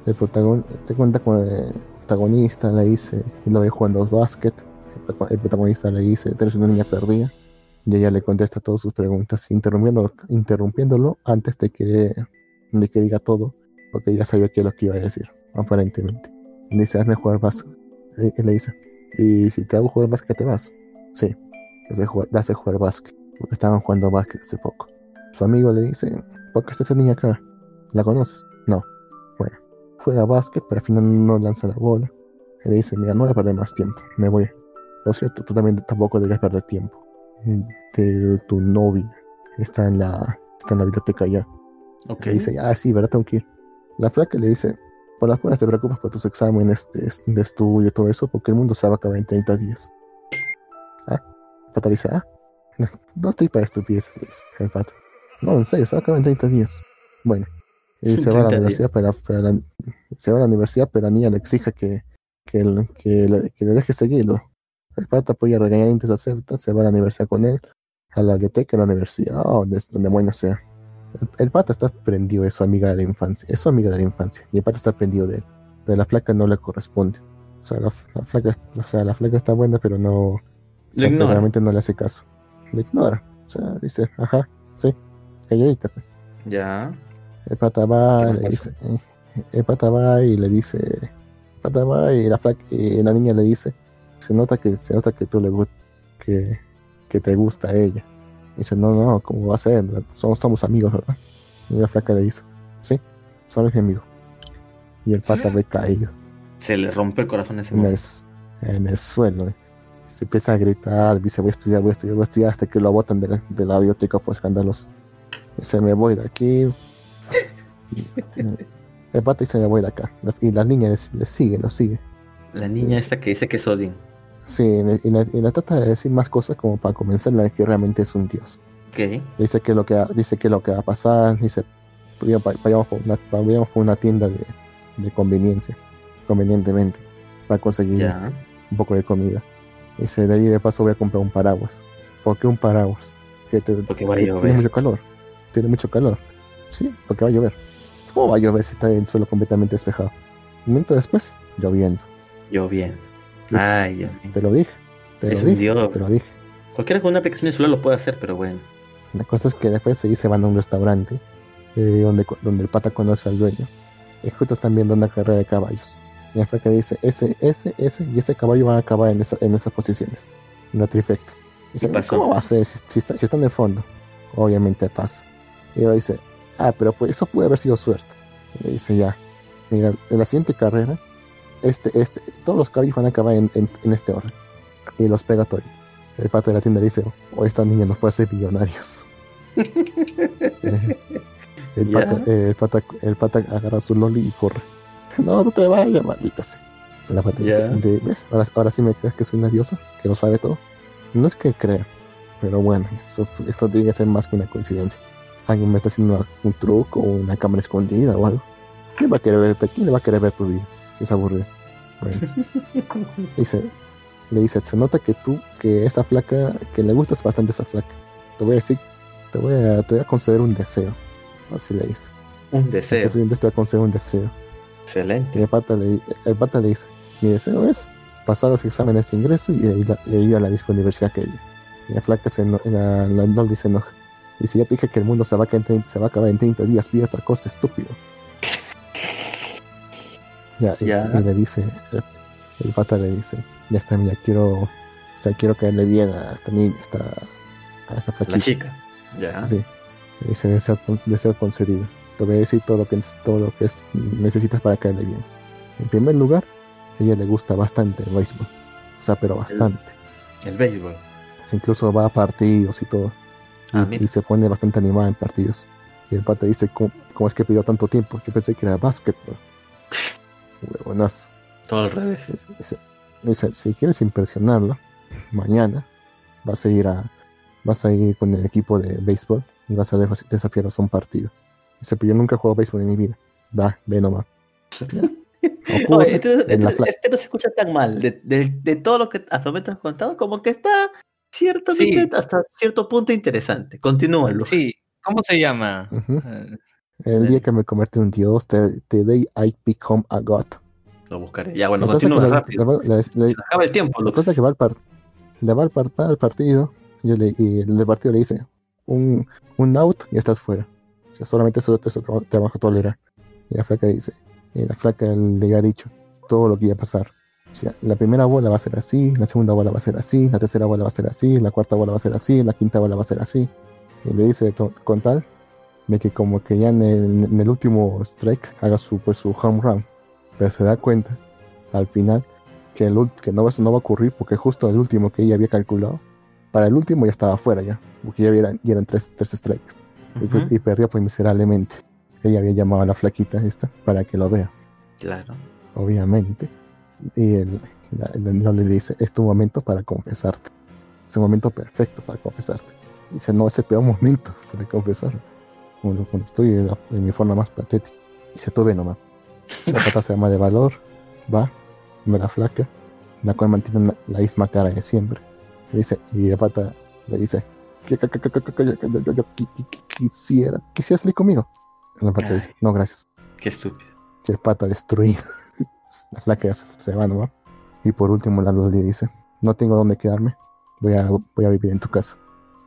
El protagonista se cuenta con el protagonista, le dice y lo ve jugando básquet el protagonista le dice, eres una niña perdida. Y ella le contesta todas sus preguntas, interrumpiéndolo, interrumpiéndolo antes de que, de que diga todo, porque ya sabía qué es lo que iba a decir, aparentemente. Y dice, hazme jugar básquet. Y le dice, ¿y si te hago jugar básquet te vas? Sí, le hace jugar, básquet, porque estaban jugando básquet hace poco. Su amigo le dice, ¿por qué está esa niña acá? ¿La conoces? No. Bueno, juega básquet, pero al final no lanza la bola. Y le dice, mira, no voy a perder más tiempo, me voy. Lo cierto, tú también tampoco debes perder tiempo. Tu novia está en la, está en la biblioteca ya. Ok. Le dice, ah, sí, ¿verdad? Tengo que ir. La flaca le dice, por las buenas te preocupas por tus exámenes de, de estudio y todo eso, porque el mundo se va a acabar en 30 días. Ah, pata dice, ah, no, no estoy para estupideces, le dice el pata. No, en serio, se va a acabar en 30 días. Bueno, y se va a la 30 universidad, pero, pero la- se va a la universidad, pero la niña le exige que, que, el- que, le, que le deje seguirlo. El pata apoya regañadientes, acepta, se va a la universidad con él, a la biblioteca, a la universidad, o donde, donde bueno sea. El, el pata está prendido de su amiga de la infancia, es su amiga de la infancia, y el pata está prendido de él, pero la flaca no le corresponde. O sea, la, la flaca, o sea, la flaca está buena, pero no, ignora. realmente no le hace caso. Le ignora. O sea, dice, ajá, sí, calladita. pues. Ya. El pata va, ¿Qué le dice, eh, el pata va y le dice, el pata va y la flaca, y la niña le dice, se nota que, se nota que tú le gusta, que, que te gusta a ella. Y dice, no, no, ¿cómo va a ser? Somos, somos amigos, ¿verdad? Y la flaca le dice, sí, sabes mi amigo. Y el pata ve caído Se le rompe el corazón ese en el, en el suelo. eh. Se empieza a gritar, dice voy a estudiar, voy a estudiar, voy a estudiar hasta que lo botan de la, de la biblioteca por escándalos. Dice me voy de aquí. El pata dice me voy de acá. Y la niña le, le sigue, lo sigue. La niña esta que dice que es Odin. Sí, y y le trata de decir más cosas como para convencerla de que realmente es un dios. Ok. Dice que lo que, va- dice que lo que va a pasar, dice "Vaya- vayamos por una, vayamos por una tienda de, de conveniencia, convenientemente, para conseguir un poco de comida. Dice, de ahí de paso voy a comprar un paraguas. ¿Por qué un paraguas? Que te- Porque va a llover. tiene mucho calor. Tiene mucho calor. Sí, porque va a llover. ¿Cómo va a llover si está el suelo completamente despejado? Un momento después, lloviendo. Sí. Ay, Dios mío. Te lo dije. Te Es lo dije. dios. Te lo dije. Cualquiera con una aplicación de celular lo puede hacer, pero bueno. La cosa es que después se se van a un restaurante eh, donde, donde el pata conoce al dueño. Y justo están viendo una carrera de caballos. Y la flaca dice, ese, ese, ese y ese caballo van a acabar en, esa- en esas posiciones. En la trifecta. Dice, ¿Qué pasó? ¿cómo va a ser si, si está, si está en el fondo? Obviamente pasa. Y ella dice, ah, pero pues eso puede haber sido suerte. Y le dice, ya, mira, en la siguiente carrera, este, este, todos los caballos van a acabar en, en- en este orden. Y los pega todito. El pata de la tienda dice, o esta niña nos puede hacer millonarios. Eh, el, pata, eh, el, pata, el pata agarra su loli y corre. No, no te vayas, maldita sea. La pata dice, de- ¿ves? Ahora, ahora sí me crees que soy una diosa, que lo sabe todo. No es que crea, pero bueno, eso, esto tiene que ser más que una coincidencia. Alguien me está haciendo una- un truco o una cámara escondida o algo. ¿Quién va a querer ver, quién le va a querer ver tu vida? Si es aburrido. Dice, le dice, se nota que tú, que esa flaca, que le gustas bastante esa flaca. Te voy a decir, te voy a, te voy a conceder un deseo. Así le dice. Un deseo. Dios, te voy a conceder un deseo. Y Excelente. el pata le, el pata le dice, mi deseo es pasar los exámenes de ingreso y ir a, y ir a la misma universidad que ella. Y la flaca se eno- la, la Dolly se enoja. Dice, ya te dije que el mundo se va a, caer en 30 se va a acabar en 30 días, pide otra cosa, estúpido. Ya, y, Ya. y le dice, el, pata le dice, ya está, mira, quiero, o sea, quiero caerle bien a esta niña, a esta, a esta La flaquita. chica. Ya. Sí. Le dice deseo, deseo concedido. Te voy a decir todo lo que todo lo que es, necesitas para caerle bien. En primer lugar, a ella le gusta bastante el béisbol. O sea, pero bastante. El béisbol. Incluso va a partidos y todo. Ah, y, se pone bastante animada en partidos. Y el pata dice, ¿cómo, cómo es que pidió tanto tiempo? Yo pensé que era básquetbol. Huevonazo. Todo al revés. Si quieres impresionarla, mañana vas a ir a vas a ir con el equipo de béisbol y vas a def- desafiarlos a un partido. Dice, pero yo nunca he jugado béisbol en mi vida. Va, ve nomás. Oye, este, este- este no se escucha tan mal. De, de- de todo lo que hasta ahorita has contado, como que está ciertamente Sí. hasta cierto punto interesante. Continúa, Lu. Sí, ¿cómo se llama? Eh, El día que me convertí en un dios, the, the day I become a god. Lo buscaré. Ya, bueno, La cosa, que continúa le- rápido. le- le- le- Se acaba el tiempo, la Lux. cosa que va al, par- le va al, par- al partido y, yo le- y el partido le dice un, un out y estás fuera. O sea, solamente eso, eso te, te vas a tolerar. Y la flaca dice, y la flaca le había dicho todo lo que iba a pasar. O sea, la primera bola va a ser así, la segunda bola va a ser así, la tercera bola va a ser así, la cuarta bola va a ser así, la quinta bola va a ser así. Y le dice con tal de que como que ya en el, en el último strike haga su, pues, su home run. Pero se da cuenta al final que, el, que no, va, no va a ocurrir porque justo el último que ella había calculado, para el último ya estaba afuera ya, porque ya eran, ya eran tres, tres strikes. Y, pues- y perdió pues miserablemente. Ella había llamado a la flaquita esta para que lo vea, Claro. obviamente. Y él no le dice, es tu momento para confesarte. Es el momento perfecto para confesarte. Dice, no, es el peor momento para cuando estoy en, la- en mi forma más patética. Dice, tú ve nomás. La pata se llama de valor, va, me la flaca, la cual mantiene la, la misma cara de siempre. Le dice, y la pata le dice, que, quisiera, quisiera salir conmigo. La pata Ay. dice, no, gracias. Qué estúpido. Que el pata destruido. la flaca ya se, se va, ¿no? Y por último la luz le dice, no tengo dónde quedarme, voy a, voy a vivir en tu casa.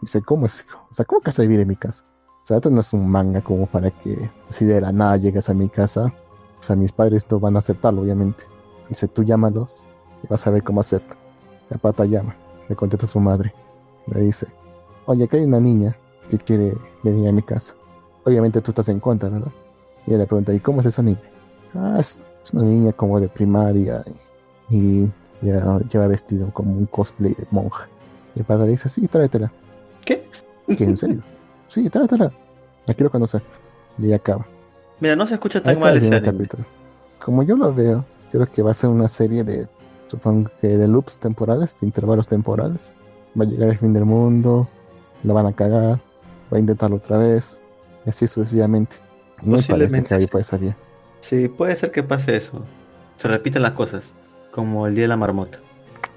Dice, ¿cómo es? O sea, ¿cómo que vas a vivir en mi casa? O sea, esto no es un manga como para que si de la nada llegas a mi casa, o sea, mis padres no van a aceptarlo, obviamente. Dice, tú llámalos y vas a ver cómo aceptan. La pata llama, le contesta a su madre. Le dice, oye, acá hay una niña que quiere venir a mi casa. Obviamente tú estás en contra, ¿verdad? Y ella le pregunta, ¿y cómo es esa niña? Ah, es, es una niña como de primaria y, y ya lleva vestido como un cosplay de monja. Y el padre le dice, sí, tráetela. ¿Qué? ¿Qué? ¿En serio? Sí, tráetela. La quiero conocer. Y acaba. Mira, no se escucha tan mal el ese capítulo. Como yo lo veo, creo que va a ser una serie de, supongo que de loops temporales, de intervalos temporales. Va a llegar el fin del mundo, la van a cagar, va a intentarlo otra vez, y así sucesivamente. No me parece que ahí ser bien. Sí, puede ser que pase eso. Se repiten las cosas. Como el día de la marmota.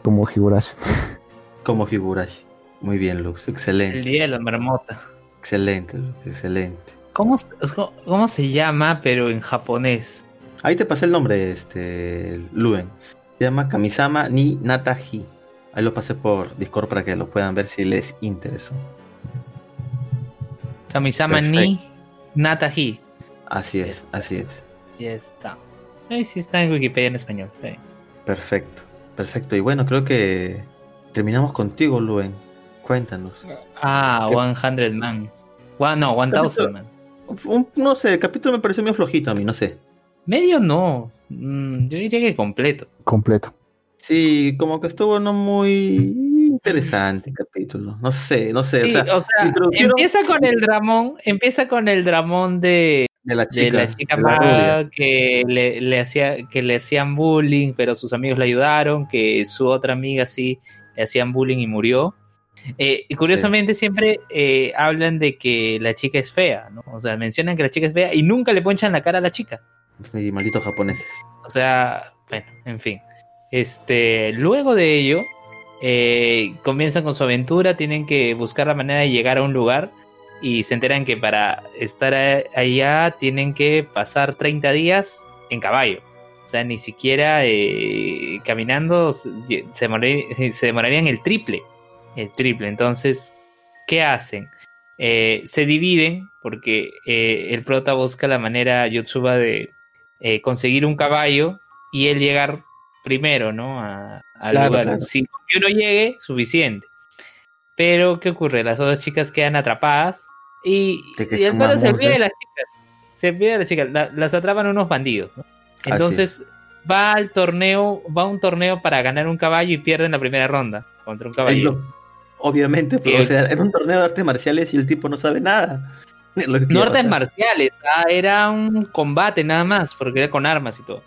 Como Higurashi. Como Higurashi. Muy bien, Lux. El Excelente. día de la marmota. Excelente. Excelente. ¿Cómo, ¿Cómo se llama, pero en japonés? Ahí te pasé el nombre, este, Luen. Se llama Kamisama ni Nataji. Ahí lo pasé por Discord para que lo puedan ver si les interesó. Kamisama ni Natahi. Así es, así es. Ya está. Ahí sí está en Wikipedia en español. sí. Perfecto, perfecto. Y bueno, creo que terminamos contigo, Luen. Cuéntanos. Ah, ¿Qué? 100 Man. One, no, 1000 Man. Un- no sé, el capítulo me pareció medio flojito a mí, no sé. Medio no. Mm, yo diría que completo. Completo. Sí, como que estuvo no muy interesante el capítulo. No sé, no sé. Sí, o sea, o sea, introdujeron- empieza con el dramón, empieza con el dramón de, de la de chica, la chica de la que le, le hacía, que le hacían bullying, pero sus amigos le ayudaron, que su otra amiga sí le hacían bullying y murió. Eh, y curiosamente siempre eh, hablan de que la chica es fea, ¿no? O sea, mencionan que la chica es fea y nunca le ponchan la cara a la chica. Y malditos japoneses. O sea, bueno, en fin. Este, luego de ello, eh, comienzan con su aventura, tienen que buscar la manera de llegar a un lugar y se enteran que para estar allá tienen que pasar 30 días en caballo. O sea, ni siquiera caminando se, se demorarían el triple. El triple. Entonces, ¿qué hacen? Eh, se dividen porque eh, el prota busca la manera Yotsuba de eh, conseguir un caballo y él llegar primero, ¿no? A- al Claro, lugar. claro. Si uno llegue, suficiente. Pero, ¿qué ocurre? Las otras chicas quedan atrapadas y, y el pata se olvida de las chicas. Se olvida de las chicas. La- las atrapan unos bandidos, Entonces, va al torneo, va a un torneo para ganar un caballo y pierde en la primera ronda contra un caballo. Obviamente, pero o sea, era un torneo de artes marciales y el tipo no sabe nada. No artes marciales, ah, era un combate nada más, porque era con armas y todo.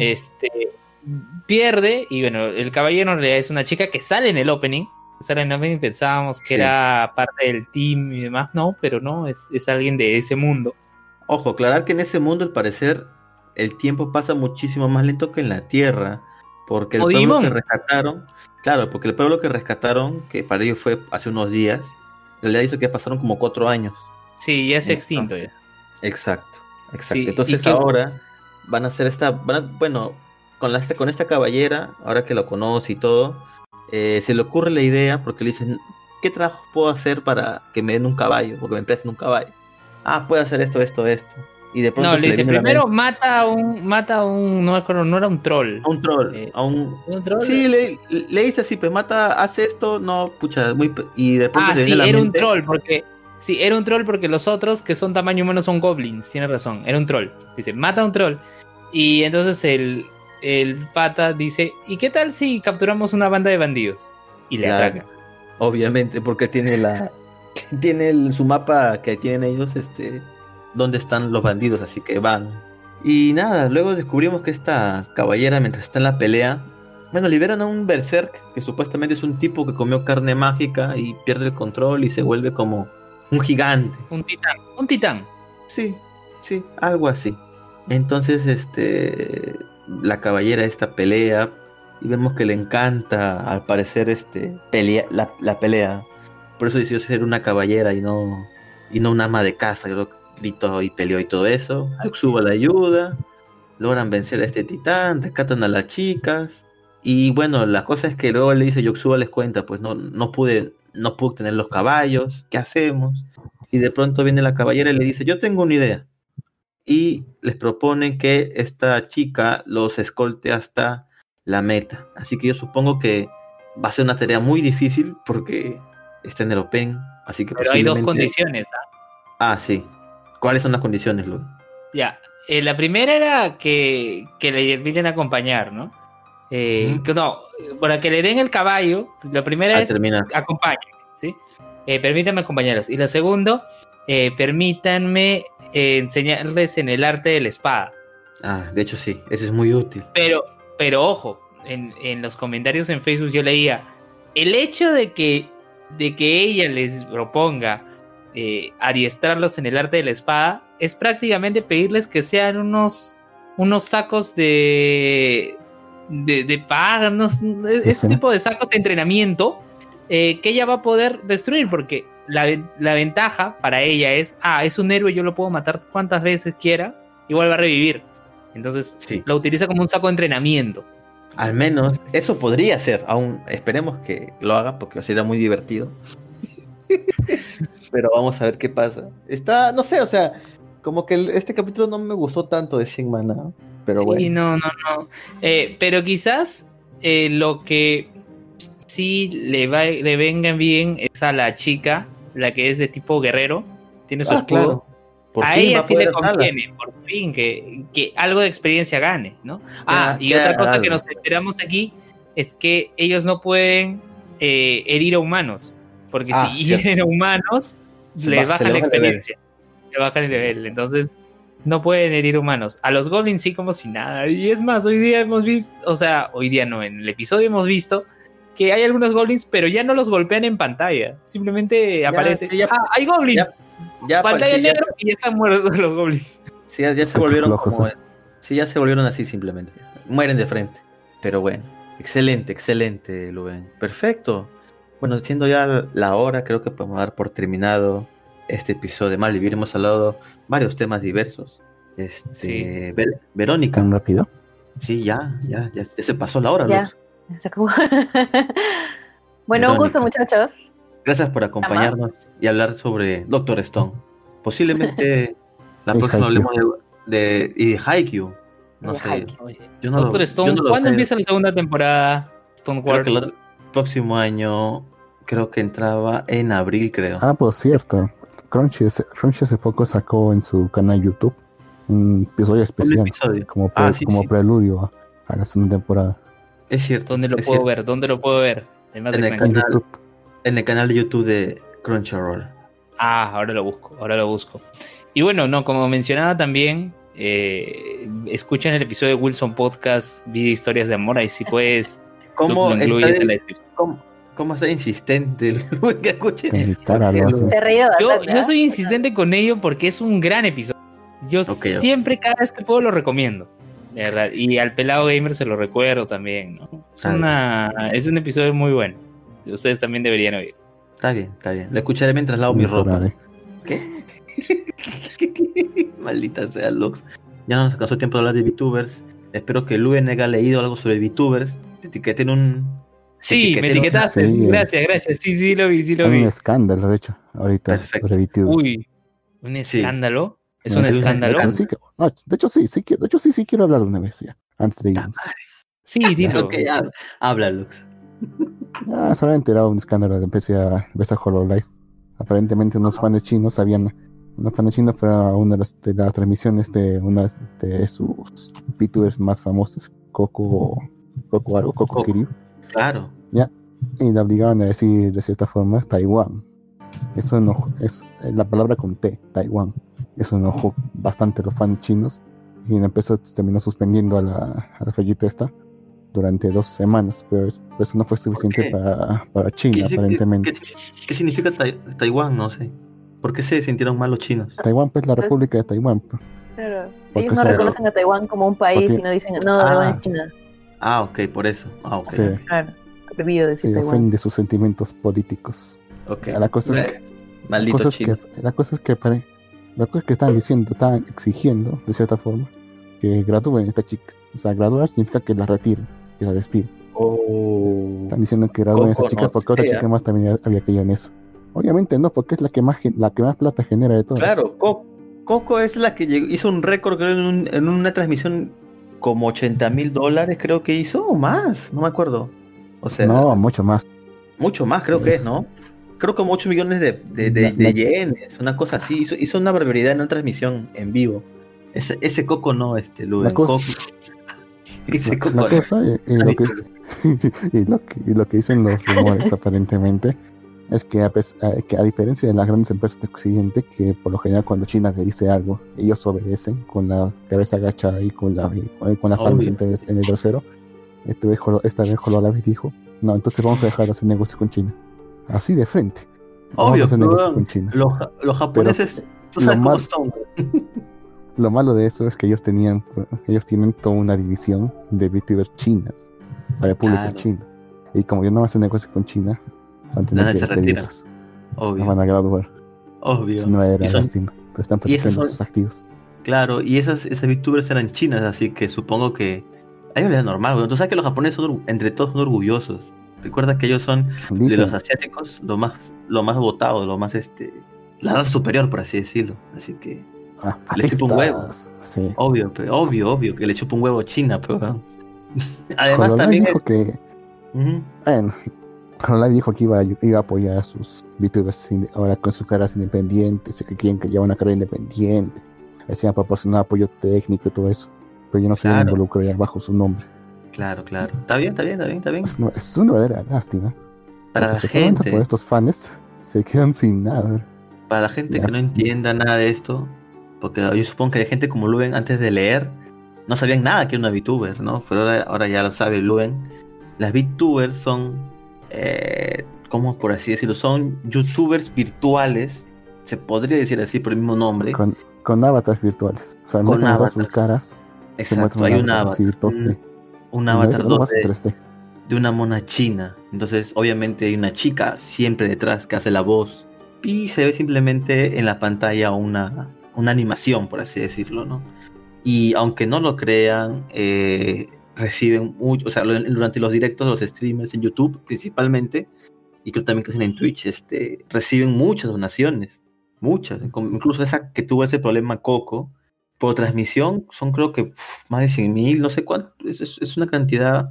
Este pierde, y bueno, el caballero en realidad es una chica que sale en el opening. Sale en el opening, pensábamos que Sí. era parte del team y demás, no, pero no, es, es alguien de ese mundo. Ojo, aclarar que en ese mundo, al parecer, el tiempo pasa muchísimo más lento que en la Tierra. Porque el pueblo que rescataron, claro, porque el pueblo que rescataron, que para ellos fue hace unos días, en realidad dice que pasaron como cuatro años. Sí, ya es Ya extinto ya. Exacto, exacto. Sí, Entonces ¿y qué- ahora van a hacer esta, van a- bueno, con, la, con esta caballera, ahora que lo conoce y todo, eh, se le ocurre la idea porque le dicen, ¿qué trabajo puedo hacer para que me den un caballo? Porque me presten un caballo. Ah, puedo hacer esto, esto, esto. Y de pronto No, le dice, primero mata a un, mata a un, no me acuerdo, no era un troll. a un troll, Eh, a un... ¿Un troll? Sí, le, le dice así, pues mata, hace esto, no, pucha, muy... Y de pronto Ah, se sí, viene a la era un troll, porque. Sí, era un troll porque los otros que son tamaño humano son goblins, tiene razón, era un troll. Dice, mata a un troll. Y entonces el, el pata dice, ¿y qué tal si capturamos una banda de bandidos? Y le Claro. ataca. Obviamente, porque tiene la... tiene el- su mapa que tienen ellos, este... Dónde están los bandidos, así que van. Y nada, luego descubrimos que esta caballera, mientras está en la pelea, bueno, liberan a un berserk, que supuestamente es un tipo que comió carne mágica y pierde el control y se vuelve como un gigante. Un titán, un titán. Sí, sí, algo así. Entonces, este, la caballera esta pelea y vemos que le encanta, al parecer, este, pelea, la, la pelea. Por eso decidió ser una caballera y no, y no una ama de casa. Creo que gritó y peleó y todo eso. Ayuxuba la ayuda, logran vencer a este titán, rescatan a las chicas. Y bueno, la cosa es que luego le dice Yoxuba les cuenta, pues no, no pude, no pude tener los caballos, ¿qué hacemos? Y de pronto viene la caballera y le dice, yo tengo una idea. Y les proponen que esta chica los escolte hasta la meta. Así que yo supongo que va a ser una tarea muy difícil porque está en el Open. Así que Pero hay dos posiblemente- condiciones. ¿ah? Ah, sí. ¿Cuáles son las condiciones, Lu? Ya, eh, la primera era que, que le inviten a acompañar, ¿no? Eh, que no, para que le den el caballo, la primera Ah, es termina. acompáñenme, ¿sí? Eh, permítanme acompañarlos. Y la segunda, eh, permítanme enseñarles en el arte de la espada. Ah, de hecho sí, eso es muy útil. Pero, pero ojo, en, en los comentarios en Facebook yo leía, el hecho de que, de que ella les proponga eh, adiestrarlos en el arte de la espada es prácticamente pedirles que sean unos, unos sacos de, de, de ese tipo de sacos de entrenamiento eh, que ella va a poder destruir, porque la, la ventaja para ella es, ah, es un héroe, yo lo puedo matar cuantas veces quiera, igual va a revivir. Entonces Sí. lo utiliza como un saco de entrenamiento. Al menos eso podría ser, aún esperemos que lo haga porque sería muy divertido. Pero vamos a ver qué pasa. Está, no sé, o sea, como que el- este capítulo no me gustó tanto de Sin Mana, pero Sí, bueno. no, no, no. Eh, pero quizás eh, lo que sí le, va, le venga bien es a la chica, la que es de tipo guerrero, tiene su Ah, escudo. claro. Por a ella sí le conviene, por fin, que, que algo de experiencia gane, ¿no? Ah, y otra cosa algo. que nos enteramos aquí es que ellos no pueden eh, herir a humanos, porque Ah, si cierto. hieren a humanos, Baja- la le baja nivel. experiencia, le baja el nivel, entonces no pueden herir humanos. A los goblins sí como si nada. Y es más, hoy día hemos visto, o sea, hoy día no, en el episodio hemos visto que hay algunos goblins, pero ya no los golpean en pantalla. Simplemente aparece, sí, ya- ah, hay goblins. ya- Ya, pantalla negra y ya están muertos los goblins. sí, ya, ya se volvieron como, ¿eh? sí, ya se volvieron así simplemente. Mueren de frente. Pero bueno, excelente, excelente, Luven. Perfecto. Bueno, siendo ya la hora, creo que podemos dar por terminado este episodio de Malvivir. Hemos hablado varios temas diversos. Este, Sí. Ver- Verónica, ¿Tan rápido? sí, ya, ya, ya, ya se pasó la hora, Ya. Luz. Se acabó. bueno, un gusto, muchachos. Gracias por acompañarnos y hablar sobre Doctor Stone. Posiblemente la próxima hablemos de, de, y de Haikyuu. No De sé. Haikyuu. Yo no lo- Doctor yo Stone, no lo ¿cuándo empieza la segunda temporada? Stone Creo Wars. que el próximo año creo que entraba en abril, creo. Ah, por cierto. Crunchy, hace- Crunchy hace poco sacó en su canal YouTube un episodio Un especial episodio. como, pre- Ah, sí, como sí. preludio a, a la segunda temporada. Es cierto. ¿Dónde lo puedo cierto. ver? ¿Dónde lo puedo ver? Además En de el Canal. YouTube. En el canal de YouTube de Crunchyroll. Ah, ahora lo busco, ahora lo busco. Y bueno, no, como mencionaba también, eh, escuchen el episodio de Wilson Podcast, Video Historias de Amor, ahí si puedes, ¿Cómo lo está, incluyes en la descripción. cómo, cómo está insistente que escuchen? Yo, yo ¿ah? soy insistente con ello porque es un gran episodio. Yo siempre, cada vez que puedo, lo recomiendo. De verdad. Y al pelado gamer se lo recuerdo también, ¿no? Es, una, es un episodio muy bueno. Ustedes también deberían oír. Está bien, está bien. Lo escucharé mientras lavo Sin mi ropa. eh. ¿Qué? Maldita sea, Lux. Ya no nos alcanzó tiempo de hablar de VTubers. espero que Luen haya leído algo sobre VTubers, te etiqueten un... Sí, me etiquetaste. Sí. Gracias, gracias. Sí, sí, lo vi, sí lo vi. un escándalo, de hecho, ahorita Perfecto. sobre VTubers. Uy, un escándalo. Es un escándalo. De hecho, sí, no, de hecho, sí, sí, quiero- de hecho, sí, sí quiero hablar una vez ya, antes de irnos. Sí, dilo. Ok, habla, habla, Lux. Ah, se había enterado de un escándalo de empecé a empecé a Hololive. Aparentemente unos fans chinos sabían, unos fans chinos fueron a una de las, de las transmisiones de una de sus VTubers más famosos, Coco, Coco algo, Coco Coco. Kiryu, Claro. y la obligaban a decir de cierta forma Taiwán. Eso enojó, es eh, la palabra con T, Taiwán. Eso enojó bastante a los fans chinos y la empresa terminó suspendiendo a la, a la fallita esta durante dos semanas, pero es- pero eso no fue suficiente para, para China, ¿Qué, aparentemente. qué- qué significa Tai- Taiwán? No sé. ¿Por qué se sintieron mal los chinos? Taiwán, pues la República de Taiwán. pues. Claro. Ellos no reconocen a Taiwán como un país Porque- y no dicen, no, Taiwán Ah. es China. Ah, ok, por eso. Ah, ok. Sí, Claro. Decir Taiwán. ofende sus sentimientos políticos. ok. La cosa es que, la Maldito cosa es que, la cosa es que, pare- la cosa es que estaban diciendo, estaban exigiendo, de cierta forma, que gradúen a esta chica. O sea, graduar significa que la retiren, que la despiden. Oh. Están diciendo que gradúen a esta chica no porque otra chica más también había caído en eso. Obviamente no, porque es la que más la que más plata genera de todas. Claro, Co- Coco es la que llegó- hizo un récord, creo, en, un- en una transmisión como 80 mil dólares, creo que hizo, o más, no me acuerdo. O sea, no, mucho más. mucho más, creo que es, ¿no? Creo como 8 millones de, de, de- yenes, una cosa así. Hizo, hizo una barbaridad en una transmisión en vivo. Ese, ese Coco no, este. La cosa- Coco. Ese La, Coco la no. cosa y, y lo que, y, lo que, y lo que dicen los rumores aparentemente es que a, que a diferencia de las grandes empresas de Occidente, que por lo general cuando China le dice algo, ellos obedecen con la cabeza agachada y con, la, y con las palmas en, el trasero. Este vez, esta vez Hololabs dijo, no, entonces vamos a dejar de hacer negocio con China. Así de frente. Vamos Obvio, a hacer pero, con China. Los, ja- los japoneses, tú lo sabes cómo mal- son. Lo malo de eso es que ellos tenían, ellos tienen toda una división de VTubers chinas para el público Claro. chino. Y como yo no hacer negocio con China, van a tener Nada, que se despedirlos. Obvio, Nos van a graduar. obvio. Una era son- lástima. Pero están protegiendo sus activos. Claro, y esas, esas VTubers eran chinas, así que supongo que a ellos les da normal. Bueno, tú sabes que los japoneses son, entre todos son orgullosos. Recuerda que ellos son de Dicen, los asiáticos lo más, lo más votado, lo más este, la raza superior, por así decirlo. Así que, ah, les chupa un huevo. Sí. obvio, pe- obvio, obvio, que le chupa un huevo a China, pero además Hololive también dijo que, Ujú. bueno, Hololive dijo que iba a, iba a apoyar a sus VTubers ahora con sus carreras independientes, que quieren que lleven una carrera independiente. Decían proporcionar apoyo técnico y todo eso. Pero yo no soy Claro. involucro ya bajo su nombre. Claro, claro. Está bien, está bien, está bien, está bien. Es una, es una verdadera lástima. Para la Porque gente, por estos fans se quedan sin nada. para la gente Ya. que no entienda nada de esto, porque yo supongo que hay gente como Luen antes de leer no sabían nada que era una VTuber, ¿no? Pero ahora, ahora ya lo sabe Luen. Las VTubers son, eh, ¿cómo por así decirlo? Son YouTubers virtuales, se podría decir así por el mismo nombre. Con, con avatars virtuales. O sea, en Con mostrar sus avatars. caras, Exacto, hay un avatar avatar, así, 2D. un avatar no más 2D 3D. de una mona china. Entonces, obviamente hay una chica siempre detrás que hace la voz. Y se ve simplemente en la pantalla una, una animación, por así decirlo, ¿no? Y aunque no lo crean, eh, reciben mucho, o sea, durante los directos de los streamers en YouTube principalmente, y creo también que hacen en Twitch, este, reciben muchas donaciones, muchas, incluso esa que tuvo ese problema Coco, por transmisión son creo que uf, más de 100 mil, no sé cuánto, es, es- una cantidad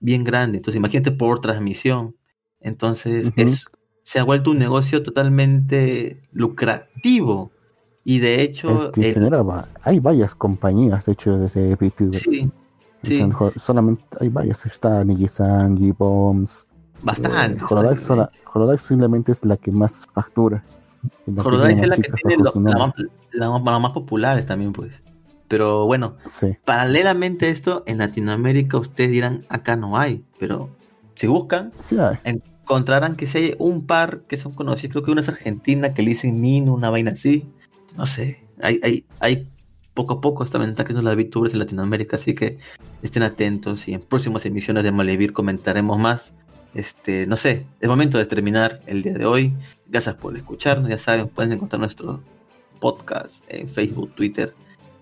bien grande, entonces imagínate por transmisión, entonces es, se ha vuelto un negocio totalmente lucrativo, y de hecho, Este, el- hay varias compañías de hecho de VTubers. sí, sí. Solamente hay varias. Está Nijisan, G-Bombs. bastante. Eh, Hololive, ¿sabes? sola- Hololive simplemente es la que más factura. La Hololive es la que tiene lo- la, más, la más- la más populares también, pues. Pero bueno, Sí. paralelamente a esto, en Latinoamérica ustedes dirán, acá no hay, pero si buscan, Sí, encontrarán que si hay un par que son conocidos, creo que una es argentina, que le dicen Mino, una vaina así, no sé, hay, hay, hay poco a poco están creciendo las VTubers en Latinoamérica, así que estén atentos y en próximas emisiones de Malevir comentaremos más. Este, no sé, es momento de terminar el día de hoy. Gracias por escucharnos, ya saben, pueden encontrar nuestro podcast en Facebook, Twitter,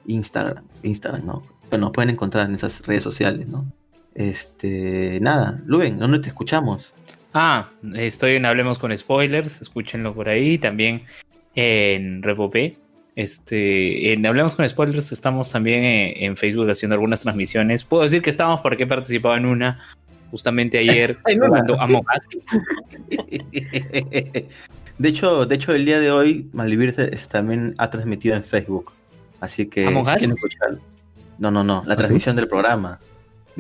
Instagram, Instagram, ¿no? Pues nos pueden encontrar en esas redes sociales, ¿no? Este, nada, Luven, ¿dónde te escuchamos? Ah, estoy en Hablemos con Spoilers, escúchenlo por ahí, también en Repopé. Este, en Hablemos con Spoilers estamos también en, en Facebook haciendo algunas transmisiones. Puedo decir que estamos porque he participado en una justamente ayer Ay, no, jugando no. Among Us. De hecho, de hecho, el día de hoy Malvivir también ha transmitido en Facebook. Así que ¿Among si Us? quieren escuchar. No, no, no, la ¿Ah, transmisión del programa.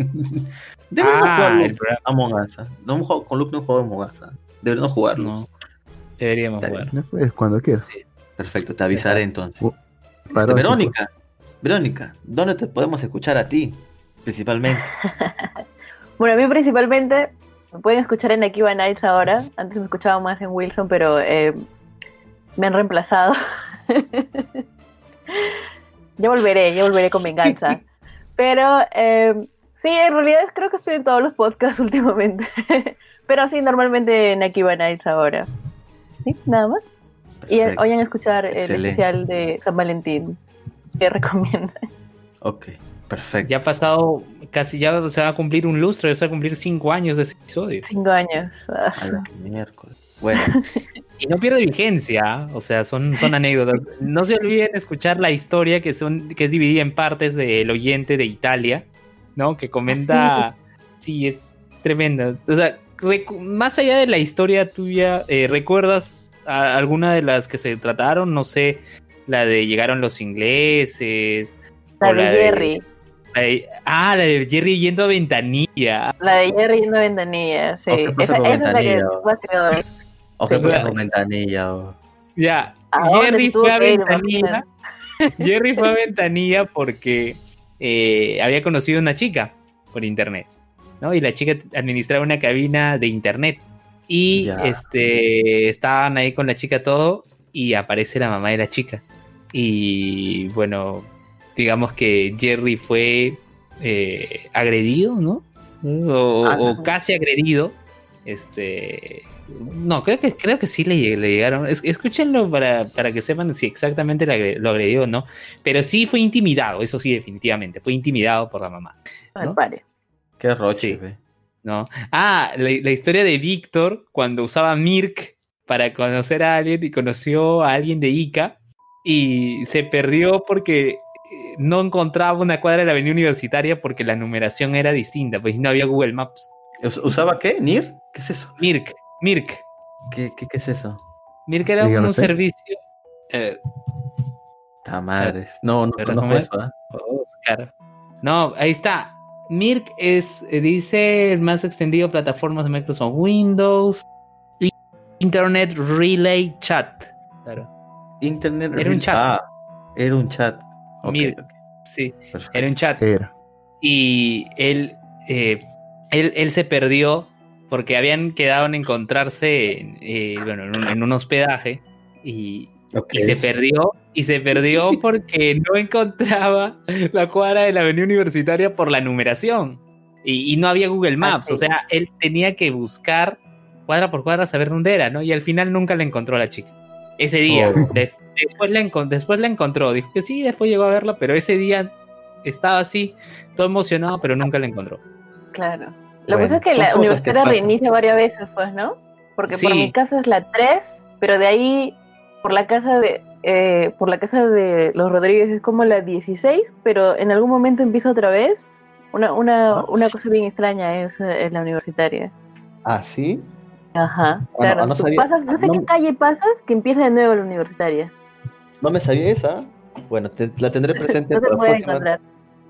Deberían Ah, jugarlo el programa. Among Us. ¿ah? No, con Luke no juego Among Us. ¿ah? Deberían jugarlo. No, deberíamos jugar. Pues, cuando quieras. Perfecto, te avisaré entonces. Uh, Este, Verónica, Verónica, ¿dónde te podemos escuchar a ti? Principalmente. Bueno, a mí principalmente me pueden escuchar en Akiba Nights ahora. Antes me escuchaba más en Wilson, pero eh, me han reemplazado. ya volveré, ya volveré con venganza. Pero eh, sí, en realidad creo que estoy en todos los podcasts últimamente. pero sí, normalmente en Akiba Nights ahora. Sí, nada más. Y vayan a escuchar el Excelente. especial de San Valentín. Que recomiendo. Ok, perfecto. Ya ha pasado casi, ya se va a cumplir un lustro, ya se va a cumplir cinco años de ese episodio. Cinco años. Ah, miércoles. Bueno, Y no pierde vigencia, o sea, son, son anécdotas. No se olviden escuchar la historia que, son, que es dividida en partes del oyente de Italia, ¿no? Que comenta, sí, es tremenda. O sea, más allá de la historia tuya, eh, ¿recuerdas a- alguna de las que se trataron? No sé, la de llegaron los ingleses. La o de Jerry. la de- ah, la de Jerry yendo a ventanilla. La de Jerry yendo a ventanilla, sí. ¿O qué pasa Esa, con esa es la que ventanilla? más te quedó. o qué pasa con ventanilla. o- Ya, ¿A dónde Jerry fue a ir, ventanilla. Jerry fue a ventanilla porque eh, había conocido a una chica por internet, ¿no? Y la chica administraba una cabina de internet. Y Ya. este estaban ahí con la chica todo y aparece la mamá de la chica. Y bueno, digamos que Jerry fue eh, agredido, ¿no? O, Ah. o casi agredido. Este. No, creo que, creo que sí le, le llegaron. Es- escúchenlo para, para que sepan si exactamente lo agre- lo agredió o no. Pero sí fue intimidado, eso sí, definitivamente. Fue intimidado por la mamá. ¿no? pare. Qué roche, Sí. ¿No? Ah, la, la historia de Víctor cuando usaba Mirk para conocer a alguien y conoció a alguien de Ica y se perdió porque eh, no encontraba una cuadra de la avenida universitaria porque la numeración era distinta, pues no había Google Maps. ¿Us- ¿Usaba qué? ¿NIR? ¿Qué es eso? Mirk, Mirk. ¿Qué, qué, qué es eso? Mirk era un servicio. eh, Tamadres. No, no ¿Verdad, conozco eso, ¿ah? Oh, claro. No, ahí está. Mirk es, eh, dice, el más extendido plataformas de Microsoft Windows. Internet Relay Chat. Claro. Internet. Era un chat. Ah, era un chat. Ok, Mir- ok, Sí, perfecto. era un chat. Era. Y él, eh, él, él se perdió porque habían quedado en encontrarse en, eh, bueno, en, un, en un hospedaje. Y, Ok. y se perdió y se perdió porque no encontraba la cuadra de la avenida universitaria por la numeración y, y no había Google Maps, sí. o sea, él tenía que buscar cuadra por cuadra saber dónde era, ¿no? Y al final nunca la encontró a la chica. Ese día, Oh. de- después, la encon- después la encontró, dijo que sí, después llegó a verla, pero ese día estaba así, todo emocionado, pero nunca la encontró. Claro. Lo Bueno, que pasa es que la que universitaria reinicia varias veces, pues, ¿no? Porque por Sí. mi casa es la 3, pero de ahí por la casa de eh, por la casa de los Rodríguez es como la 16, pero en algún momento empieza otra vez. Una, una, Ah. una cosa bien extraña es, es la universitaria. Ah, sí. Ajá. Bueno, claro. no Tú sabía- pasas, no sé no- qué calle pasas que empieza de nuevo la universitaria. No me sabía esa. Bueno, te- la tendré presente No te para la próxima, encontrar.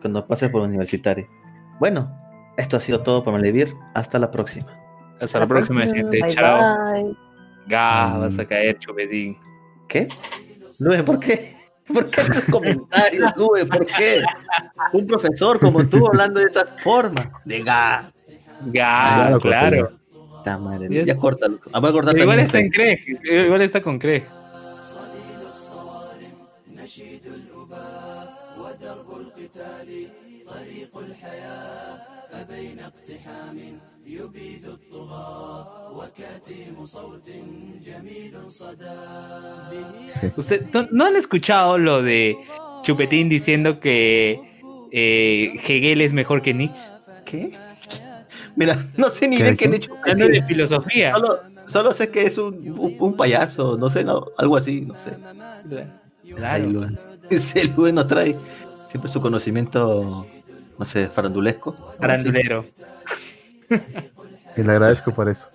cuando pase por universitario. Bueno, esto ha sido todo por Malvivir. Hasta la próxima. Hasta la próxima, gente. Bye, Chao. bye. Ga, vas a caer, chupetín. ¿Qué? Lue, ¿por qué? ¿Por qué esos comentarios, Lue? ¿Por qué? Un profesor como tú hablando de esa forma. De ga. Ga, lo claro. Ta madre, Ya córtalo. Ah, voy a cortar igual está en esto. Crej, igual está con Usted, ¿no, han escuchado lo de Chupetín diciendo que eh, Hegel es mejor que Nietzsche. ¿Qué? Mira, no sé ni ¿Qué, de qué hecho. Hablando de filosofía. Solo, solo sé que es un, un, un payaso, no sé, no, algo así, no sé. Claro. Ese Luen nos trae siempre su conocimiento, no sé, farandulesco. Farandulero. Y le agradezco por eso.